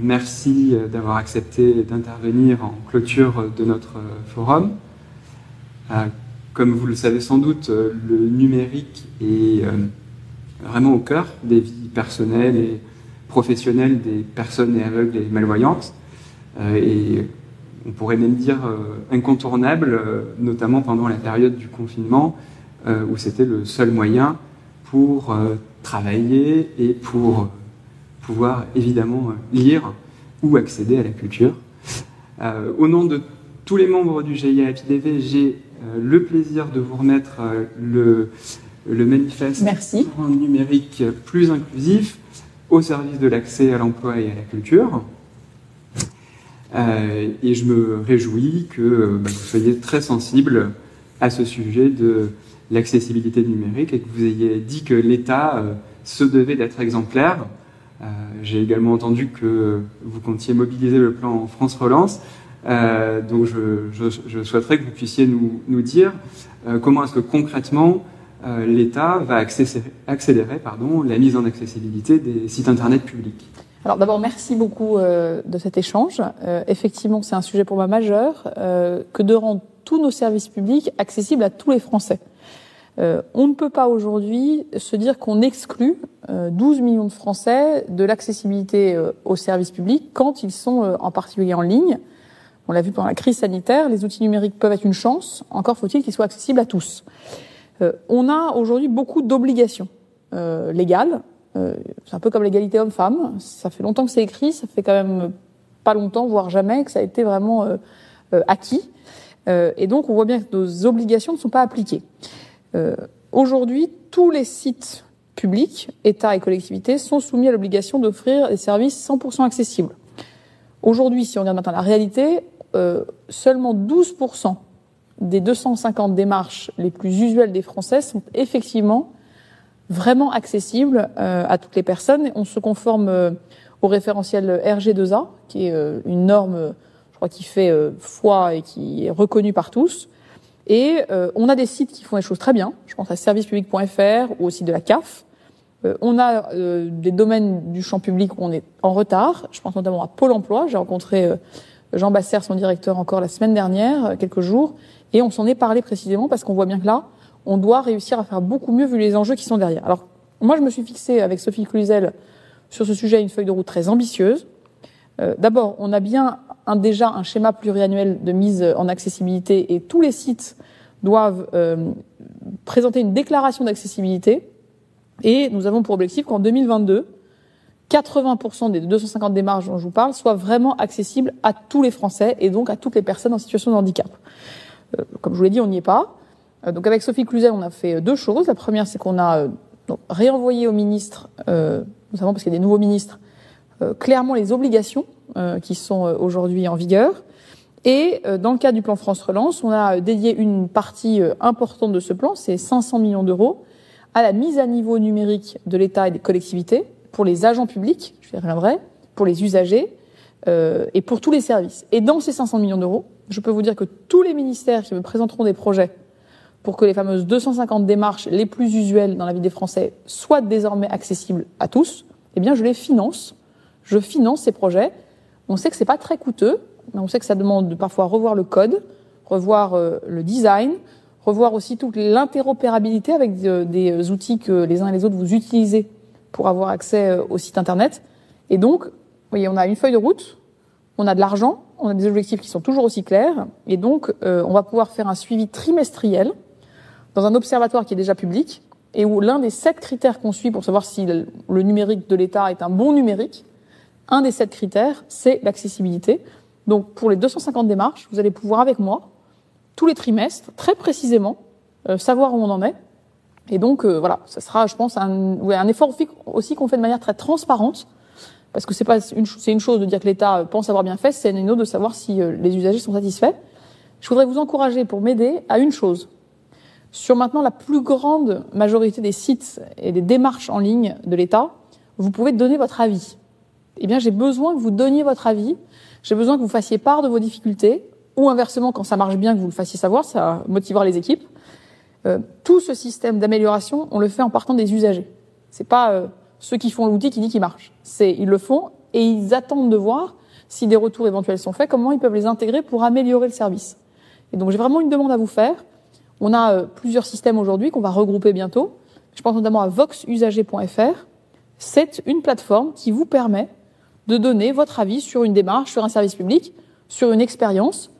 merci d'avoir accepté d'intervenir en clôture de notre forum. Comme vous le savez sans doute, le numérique est vraiment au cœur des vies personnelles et professionnelle des personnes aveugles et malvoyantes. Euh, et on pourrait même dire euh, incontournable, euh, notamment pendant la période du confinement, où c'était le seul moyen pour travailler et pour pouvoir évidemment lire ou accéder à la culture. au nom de tous les membres du GIA APDV, j'ai le plaisir de vous remettre le, le manifeste Merci. pour un numérique plus inclusif au service de l'accès à l'emploi et à la culture. Euh, et je me réjouis que bah, vous soyez très sensible à ce sujet de l'accessibilité numérique et que vous ayez dit que l'État euh, se devait d'être exemplaire. Euh, j'ai également entendu que vous comptiez mobiliser le plan France Relance. donc je, souhaiterais que vous puissiez nous, nous dire comment est-ce que concrètement l'État va accélérer, la mise en accessibilité des sites Internet publics. Alors d'abord, merci beaucoup euh, de cet échange. Euh, effectivement, c'est un sujet pour moi majeur euh, que de rendre tous nos services publics accessibles à tous les Français. Euh, on ne peut pas aujourd'hui se dire qu'on exclut 12 millions de Français de l'accessibilité aux services publics quand ils sont en particulier en ligne. On l'a vu pendant la crise sanitaire, les outils numériques peuvent être une chance, encore faut-il qu'ils soient accessibles à tous. on a aujourd'hui beaucoup d'obligations légales euh, c'est un peu comme l'égalité homme-femme. Ça fait longtemps que c'est écrit, ça fait quand même pas longtemps, voire jamais, que ça a été vraiment euh, euh, acquis. et donc, on voit bien que nos obligations ne sont pas appliquées. Aujourd'hui, tous les sites publics, États et collectivités, sont soumis à l'obligation d'offrir des services 100% accessibles. Aujourd'hui, si on regarde maintenant la réalité, seulement 12% des 250 démarches les plus usuelles des Français sont effectivement vraiment accessible euh, à toutes les personnes. On se conforme euh, au référentiel RG2A, qui est euh, une norme, je crois, qui fait foi et qui est reconnue par tous. Et on a des sites qui font des choses très bien. Je pense à servicepublic.fr ou au site de la CAF. on a des domaines du champ public où on est en retard. Je pense notamment à Pôle Emploi. J'ai rencontré Jean Basser, son directeur, encore la semaine dernière, quelques jours, et on s'en est parlé précisément parce qu'on voit bien que là, on doit réussir à faire beaucoup mieux vu les enjeux qui sont derrière. Alors, moi, je me suis fixé avec Sophie Cluzel sur ce sujet une feuille de route très ambitieuse. Euh, d'abord, on a bien un, déjà un schéma pluriannuel de mise en accessibilité et tous les sites doivent euh, présenter une déclaration d'accessibilité. Et nous avons pour objectif qu'en 2022, 80% des 250 démarches dont je vous parle soient vraiment accessibles à tous les Français et donc à toutes les personnes en situation de handicap. Euh, comme je vous l'ai dit, on n'y est pas. Euh, donc avec Sophie Cluzel, on a fait deux choses. La première, c'est qu'on a euh, réenvoyé aux ministres, euh, notamment parce qu'il y a des nouveaux ministres, clairement les obligations qui sont aujourd'hui en vigueur. Et dans le cadre du plan France Relance, on a dédié une partie importante de ce plan, c'est 500 millions d'euros, à la mise à niveau numérique de l'État et des collectivités pour les agents publics, je reviendrai, pour les usagers euh, et pour tous les services. Et dans ces 500 millions d'euros, je peux vous dire que tous les ministères qui me présenteront des projets pour que les fameuses 250 démarches les plus usuelles dans la vie des Français soient désormais accessibles à tous, eh bien, je les finance. Je finance ces projets. On sait que c'est pas très coûteux, mais on sait que ça demande de parfois revoir le code, revoir euh, le design, revoir aussi toute l'interopérabilité avec euh, des outils que les uns et les autres vous utilisez pour avoir accès euh, au site internet. Et donc, vous voyez, on a une feuille de route, on a de l'argent, on a des objectifs qui sont toujours aussi clairs, et donc on va pouvoir faire un suivi trimestriel dans un observatoire qui est déjà public et où l'un des sept critères qu'on suit pour savoir si le numérique de l'État est un bon numérique, un des sept critères, c'est l'accessibilité. Donc pour les 250 démarches, vous allez pouvoir avec moi, tous les trimestres, très précisément, euh, savoir où on en est. Et donc euh, voilà, ça sera, je pense, un, effort aussi qu'on fait de manière très transparente, parce que c'est pas une, chose de dire que l'État pense avoir bien fait, c'est une autre de savoir si euh, les usagers sont satisfaits. Je voudrais vous encourager pour m'aider à une chose, sur maintenant la plus grande majorité des sites et des démarches en ligne de l'État, vous pouvez donner votre avis. Eh bien, j'ai besoin que vous donniez votre avis. J'ai besoin que vous fassiez part de vos difficultés, ou inversement, quand ça marche bien, que vous le fassiez savoir, ça motivera les équipes. Euh, tout ce système d'amélioration, on le fait en partant des usagers. C'est pas euh, ceux qui font l'outil qui dit qu'il marche. C'est ils le font et ils attendent de voir si des retours éventuels sont faits, comment ils peuvent les intégrer pour améliorer le service. Et donc j'ai vraiment une demande à vous faire. On a euh, plusieurs systèmes aujourd'hui qu'on va regrouper bientôt. Je pense notamment à voxusager.fr. C'est une plateforme qui vous permet de donner votre avis sur une démarche, sur un service public, sur une expérience.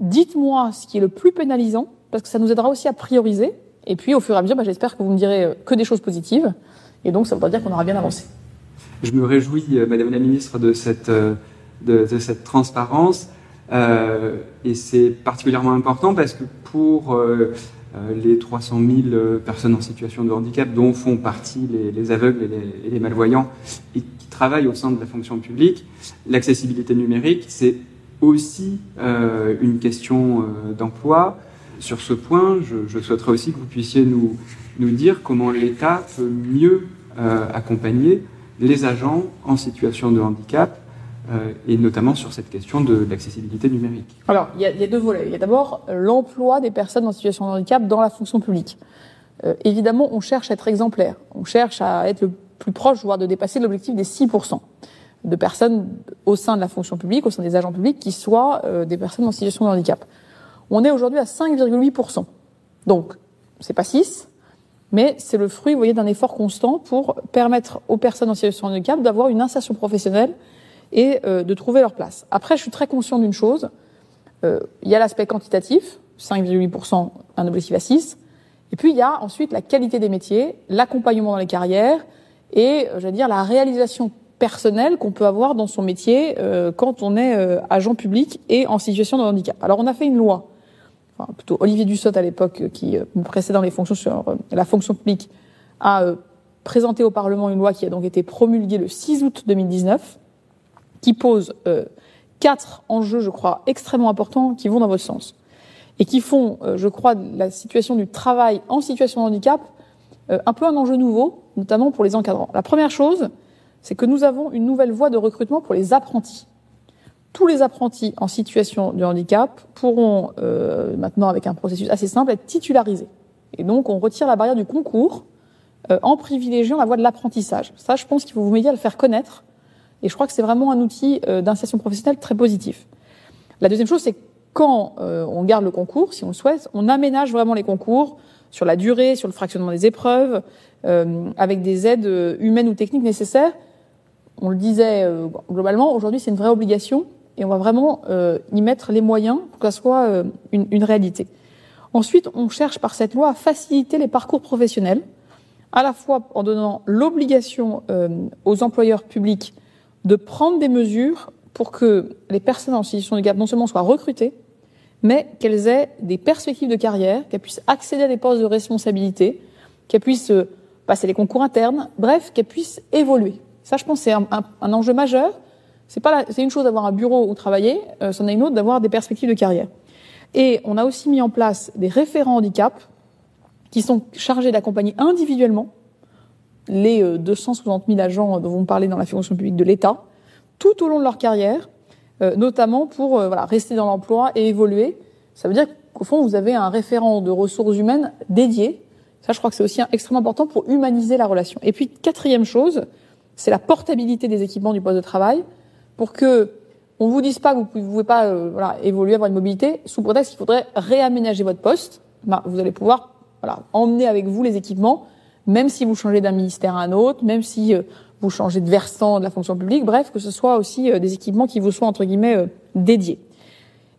Dites-moi ce qui est le plus pénalisant, parce que ça nous aidera aussi à prioriser. Et puis, au fur et à mesure, bah, j'espère que vous me direz euh, que des choses positives. Et donc, ça voudra dire qu'on aura bien avancé. Je me réjouis, euh, Madame la Ministre, de cette, de, de cette transparence. Euh, et c'est particulièrement important parce que pour euh, euh, les 300 000 personnes en situation de handicap dont font partie les, aveugles et les, malvoyants qui travaillent au sein de la fonction publique, l'accessibilité numérique, c'est aussi une question d'emploi. Sur ce point, je, souhaiterais aussi que vous puissiez nous, nous dire comment l'État peut mieux accompagner les agents en situation de handicap euh, et notamment sur cette question de l'accessibilité numérique. Alors, il y, a, y, a, deux volets. Il y a d'abord l'emploi des personnes en situation de handicap dans la fonction publique. Euh, évidemment, on cherche à être exemplaire. On cherche à être le plus proche, voire de dépasser l'objectif des 6%. de personnes au sein de la fonction publique, au sein des agents publics, qui soient euh, des personnes en situation de handicap. On est aujourd'hui à 5,8%. Donc, c'est pas 6, mais c'est le fruit, vous voyez, d'un effort constant pour permettre aux personnes en situation de handicap d'avoir une insertion professionnelle et euh, de trouver leur place. Après, je suis très conscient d'une chose. Euh, il y a l'aspect quantitatif, 5,8%, un objectif à 6. Et puis, il y a ensuite la qualité des métiers, l'accompagnement dans les carrières et, euh, j'allais dire, la réalisation personnelle qu'on peut avoir dans son métier euh, quand on est euh, agent public et en situation de handicap. Alors, on a fait une loi, enfin, plutôt Olivier Dussopt à l'époque, qui me précédait dans les fonctions sur la fonction publique, a présenté au Parlement une loi qui a donc été promulguée le 6 août 2019, qui pose quatre enjeux, je crois, extrêmement importants qui vont dans votre sens et qui font, euh, je crois, la situation du travail en situation de handicap euh, un peu un enjeu nouveau, notamment pour les encadrants. La première chose, c'est que nous avons une nouvelle voie de recrutement pour les apprentis. Tous les apprentis en situation de handicap pourront euh, maintenant, avec un processus assez simple, être titularisés. Et donc, on retire la barrière du concours en privilégiant la voie de l'apprentissage. Ça, je pense qu'il faut vous m'aider à le faire connaître. Et je crois que c'est vraiment un outil d'insertion professionnelle très positif. La deuxième chose, c'est quand euh, on garde le concours, si on le souhaite, on aménage vraiment les concours sur la durée, sur le fractionnement des épreuves, euh, avec des aides euh, humaines ou techniques nécessaires. On le disait globalement, aujourd'hui c'est une vraie obligation et on va vraiment y mettre les moyens pour que ça soit une, une, réalité. Ensuite, on cherche par cette loi à faciliter les parcours professionnels, à la fois en donnant l'obligation aux employeurs publics de prendre des mesures pour que les personnes en situation de handicap non seulement soient recrutées, mais qu'elles aient des perspectives de carrière, qu'elles puissent accéder à des postes de responsabilité, qu'elles puissent euh, passer les concours internes, bref, qu'elles puissent évoluer. Ça, je pense, c'est un, enjeu majeur. C'est pas, c'est une chose d'avoir un bureau où travailler, euh, c'en est une autre d'avoir des perspectives de carrière. Et on a aussi mis en place des référents handicap qui sont chargés d'accompagner individuellement les 260 euh, 000 agents dont vous me parlez dans la fonction publique de l'État tout au long de leur carrière notamment pour euh, voilà, rester dans l'emploi et évoluer. Ça veut dire qu'au fond, vous avez un référent de ressources humaines dédié. Ça, je crois que c'est aussi extrêmement important pour humaniser la relation. Et puis, quatrième chose, c'est la portabilité des équipements du poste de travail pour que on vous dise pas que vous pouvez pas euh, voilà, évoluer, avoir une mobilité, sous prétexte qu'il faudrait réaménager votre poste. Ben, vous allez pouvoir voilà, emmener avec vous les équipements, même si vous changez d'un ministère à un autre, même si vous changez de versant de la fonction publique, bref, que ce soit aussi euh, des équipements qui vous soient entre guillemets euh, dédiés.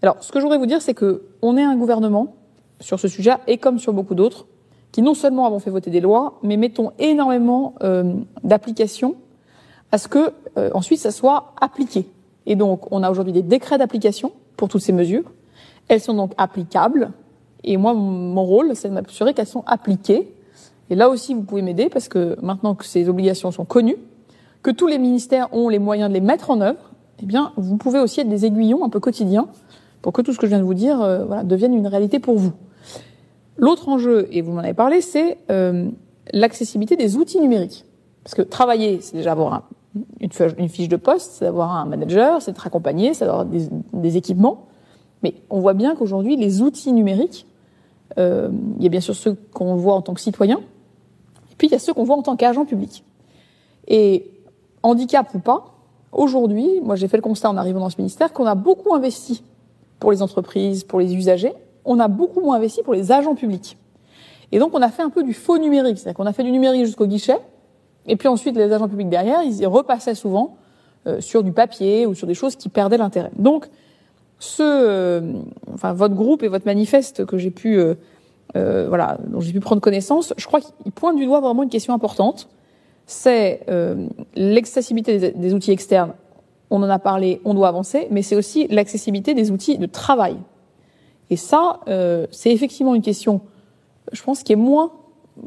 Alors, ce que je voudrais vous dire, c'est que on est un gouvernement sur ce sujet et comme sur beaucoup d'autres, qui non seulement avons fait voter des lois, mais mettons énormément euh, d'applications à ce que ensuite ça soit appliqué. Et donc, on a aujourd'hui des décrets d'application pour toutes ces mesures. Elles sont donc applicables. Et moi, mon rôle, c'est de m'assurer qu'elles sont appliquées. Et là aussi, vous pouvez m'aider parce que maintenant que ces obligations sont connues, que tous les ministères ont les moyens de les mettre en œuvre, eh bien, vous pouvez aussi être des aiguillons un peu quotidiens pour que tout ce que je viens de vous dire euh, voilà, devienne une réalité pour vous. L'autre enjeu, et vous m'en avez parlé, c'est euh, l'accessibilité des outils numériques. Parce que travailler, c'est déjà avoir une, fiche, de poste, c'est d'avoir un manager, c'est d'être accompagné, c'est d'avoir des, des, équipements. Mais on voit bien qu'aujourd'hui, les outils numériques, euh, il y a bien sûr ceux qu'on voit en tant que citoyen, et puis il y a ceux qu'on voit en tant qu'agent public. Et handicap ou pas, aujourd'hui, moi j'ai fait le constat en arrivant dans ce ministère qu'on a beaucoup investi pour les entreprises, pour les usagers, on a beaucoup moins investi pour les agents publics. Et donc on a fait un peu du faux numérique, c'est-à-dire qu'on a fait du numérique jusqu'au guichet, et puis ensuite les agents publics derrière, ils y repassaient souvent euh, sur du papier ou sur des choses qui perdaient l'intérêt. Donc ce, euh, enfin votre groupe et votre manifeste que j'ai pu, euh, euh voilà, dont j'ai pu prendre connaissance, je crois qu'il pointe du doigt vraiment une question importante c'est euh, l'accessibilité des, outils externes. On en a parlé, on doit avancer, mais c'est aussi l'accessibilité des outils de travail. Et ça, euh, c'est effectivement une question, je pense, qui est moins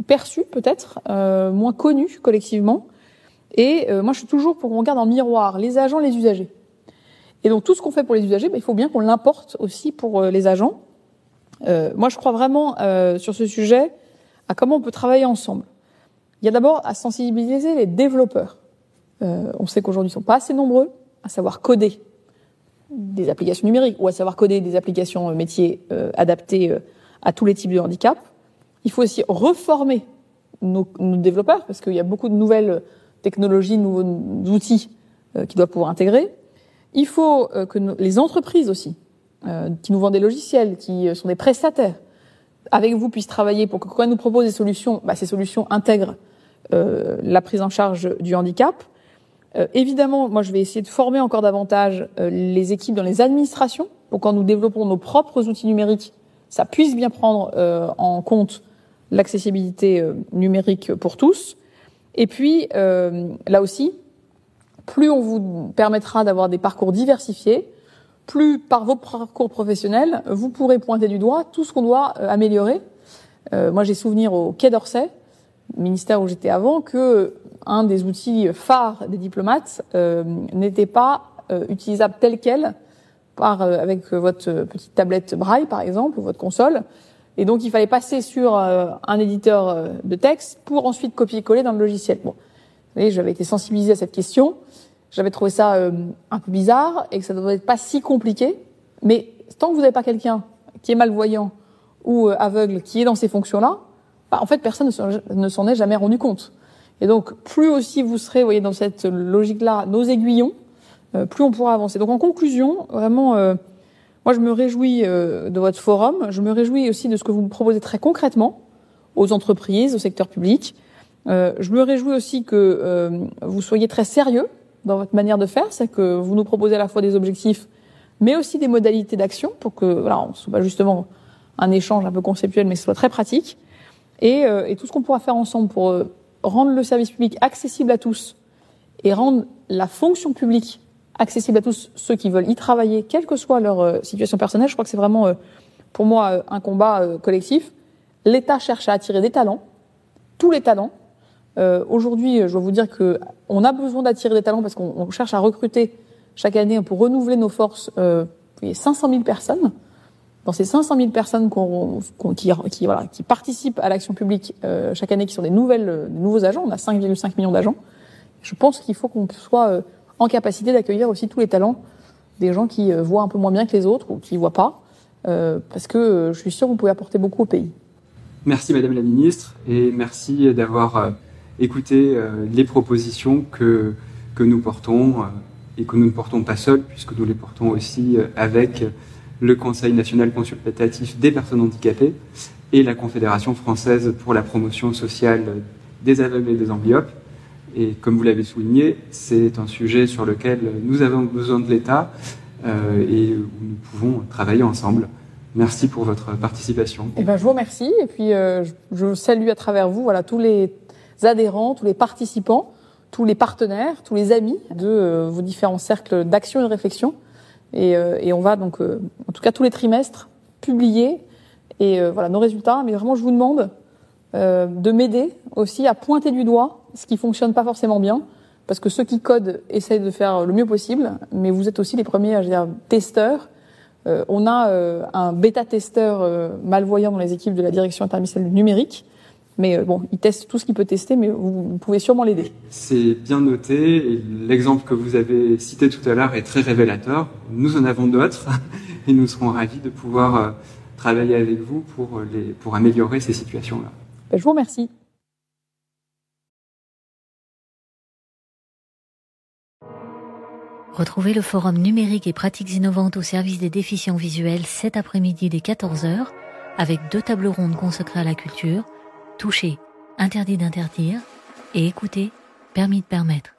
perçue peut-être, euh, moins connue collectivement. Et moi, je suis toujours pour qu'on regarde en miroir les agents, les usagers. Et donc tout ce qu'on fait pour les usagers, bah, il faut bien qu'on l'importe aussi pour les agents. moi, je crois vraiment sur ce sujet à comment on peut travailler ensemble. Il y a d'abord à sensibiliser les développeurs. Euh, on sait qu'aujourd'hui, ils sont pas assez nombreux à savoir coder des applications numériques ou à savoir coder des applications euh, métiers euh, adaptées à tous les types de handicap. Il faut aussi reformer nos, nos développeurs parce qu'il y a beaucoup de nouvelles technologies, de nouveaux outils qui doit pouvoir intégrer. Il faut que les entreprises aussi, qui nous vendent des logiciels, qui sont des prestataires, avec vous puissent travailler pour que quand elles nous proposent des solutions, bah, ces solutions intègrent la prise en charge du handicap. évidemment, moi, je vais essayer de former encore davantage les équipes dans les administrations pour quand nous développons nos propres outils numériques, ça puisse bien prendre en compte l'accessibilité numérique pour tous. Et puis, euh, là aussi, plus on vous permettra d'avoir des parcours diversifiés, plus par vos parcours professionnels, vous pourrez pointer du doigt tout ce qu'on doit euh, améliorer. Euh, moi, j'ai souvenir au Quai d'Orsay, ministère où j'étais avant, que un des outils phares des diplomates euh, n'était pas euh, utilisable tel quel par avec votre petite tablette Braille, par exemple, ou votre console, et donc, il fallait passer sur euh, un éditeur euh, de texte pour ensuite copier-coller dans le logiciel. Bon, j'avais été sensibilisée à cette question. J'avais trouvé ça euh, un peu bizarre et que ça ne devrait être pas si compliqué. Mais tant que vous n'avez pas quelqu'un qui est malvoyant ou aveugle qui est dans ces fonctions-là, bah, en fait, personne ne s'en est jamais rendu compte. Et donc, plus aussi vous serez, vous voyez, dans cette logique-là, nos aiguillons, plus on pourra avancer. Donc, en conclusion, vraiment moi, je me réjouis euh, de votre forum. Je me réjouis aussi de ce que vous me proposez très concrètement aux entreprises, au secteur public. Euh, je me réjouis aussi que euh, vous soyez très sérieux dans votre manière de faire, c'est que vous nous proposez à la fois des objectifs, mais aussi des modalités d'action pour que voilà, on soit pas justement un échange un peu conceptuel, mais ce soit très pratique. Et, et tout ce qu'on pourra faire ensemble pour rendre le service public accessible à tous et rendre la fonction publique accessible à tous ceux qui veulent y travailler, quelle que soit leur euh, situation personnelle. Je crois que c'est vraiment, euh, pour moi, euh, un combat collectif. L'État cherche à attirer des talents, tous les talents. Aujourd'hui, je dois vous dire que on a besoin d'attirer des talents parce qu'on cherche à recruter chaque année pour renouveler nos forces. Euh, 500 000 personnes. Dans ces 500 000 personnes qui, participent à l'action publique chaque année, qui sont des nouvelles, des nouveaux agents, on a 5,5 millions d'agents. Je pense qu'il faut qu'on soit en capacité d'accueillir aussi tous les talents des gens qui euh, voient un peu moins bien que les autres ou qui voient pas, euh, parce que euh, je suis sûr vous pouvez apporter beaucoup au pays. Merci Madame la Ministre et merci d'avoir écouté les propositions que, que nous portons et que nous ne portons pas seuls puisque nous les portons aussi avec le Conseil national consultatif des personnes handicapées et la Confédération française pour la promotion sociale des aveugles et des amblyopes. Et comme vous l'avez souligné, c'est un sujet sur lequel nous avons besoin de l'État euh, et où nous pouvons travailler ensemble. Merci pour votre participation. Eh ben, je vous remercie et puis euh, je salue à travers vous voilà, tous les adhérents, tous les participants, tous les partenaires, tous les amis de euh, vos différents cercles d'action et de réflexion. Et, euh, et on va donc, euh, en tout cas tous les trimestres, publier et voilà nos résultats. Mais vraiment, je vous demande de m'aider aussi à pointer du doigt ce qui fonctionne pas forcément bien, parce que ceux qui codent essayent de faire le mieux possible, mais vous êtes aussi les premiers, je dire, testeurs. Euh, on a euh, un bêta-testeur euh, malvoyant dans les équipes de la direction interministérielle du numérique, mais euh, bon, il teste tout ce qu'il peut tester, mais vous, pouvez sûrement l'aider. C'est bien noté, et l'exemple que vous avez cité tout à l'heure est très révélateur. Nous en avons d'autres, et nous serons ravis de pouvoir euh, travailler avec vous pour, les, pour améliorer ces situations-là. Ben, je vous remercie. Retrouvez le forum numérique et pratiques innovantes au service des déficients visuels cet après-midi dès 14h avec deux tables rondes consacrées à la culture, toucher, interdit d'interdire. Et écouter, permis de permettre.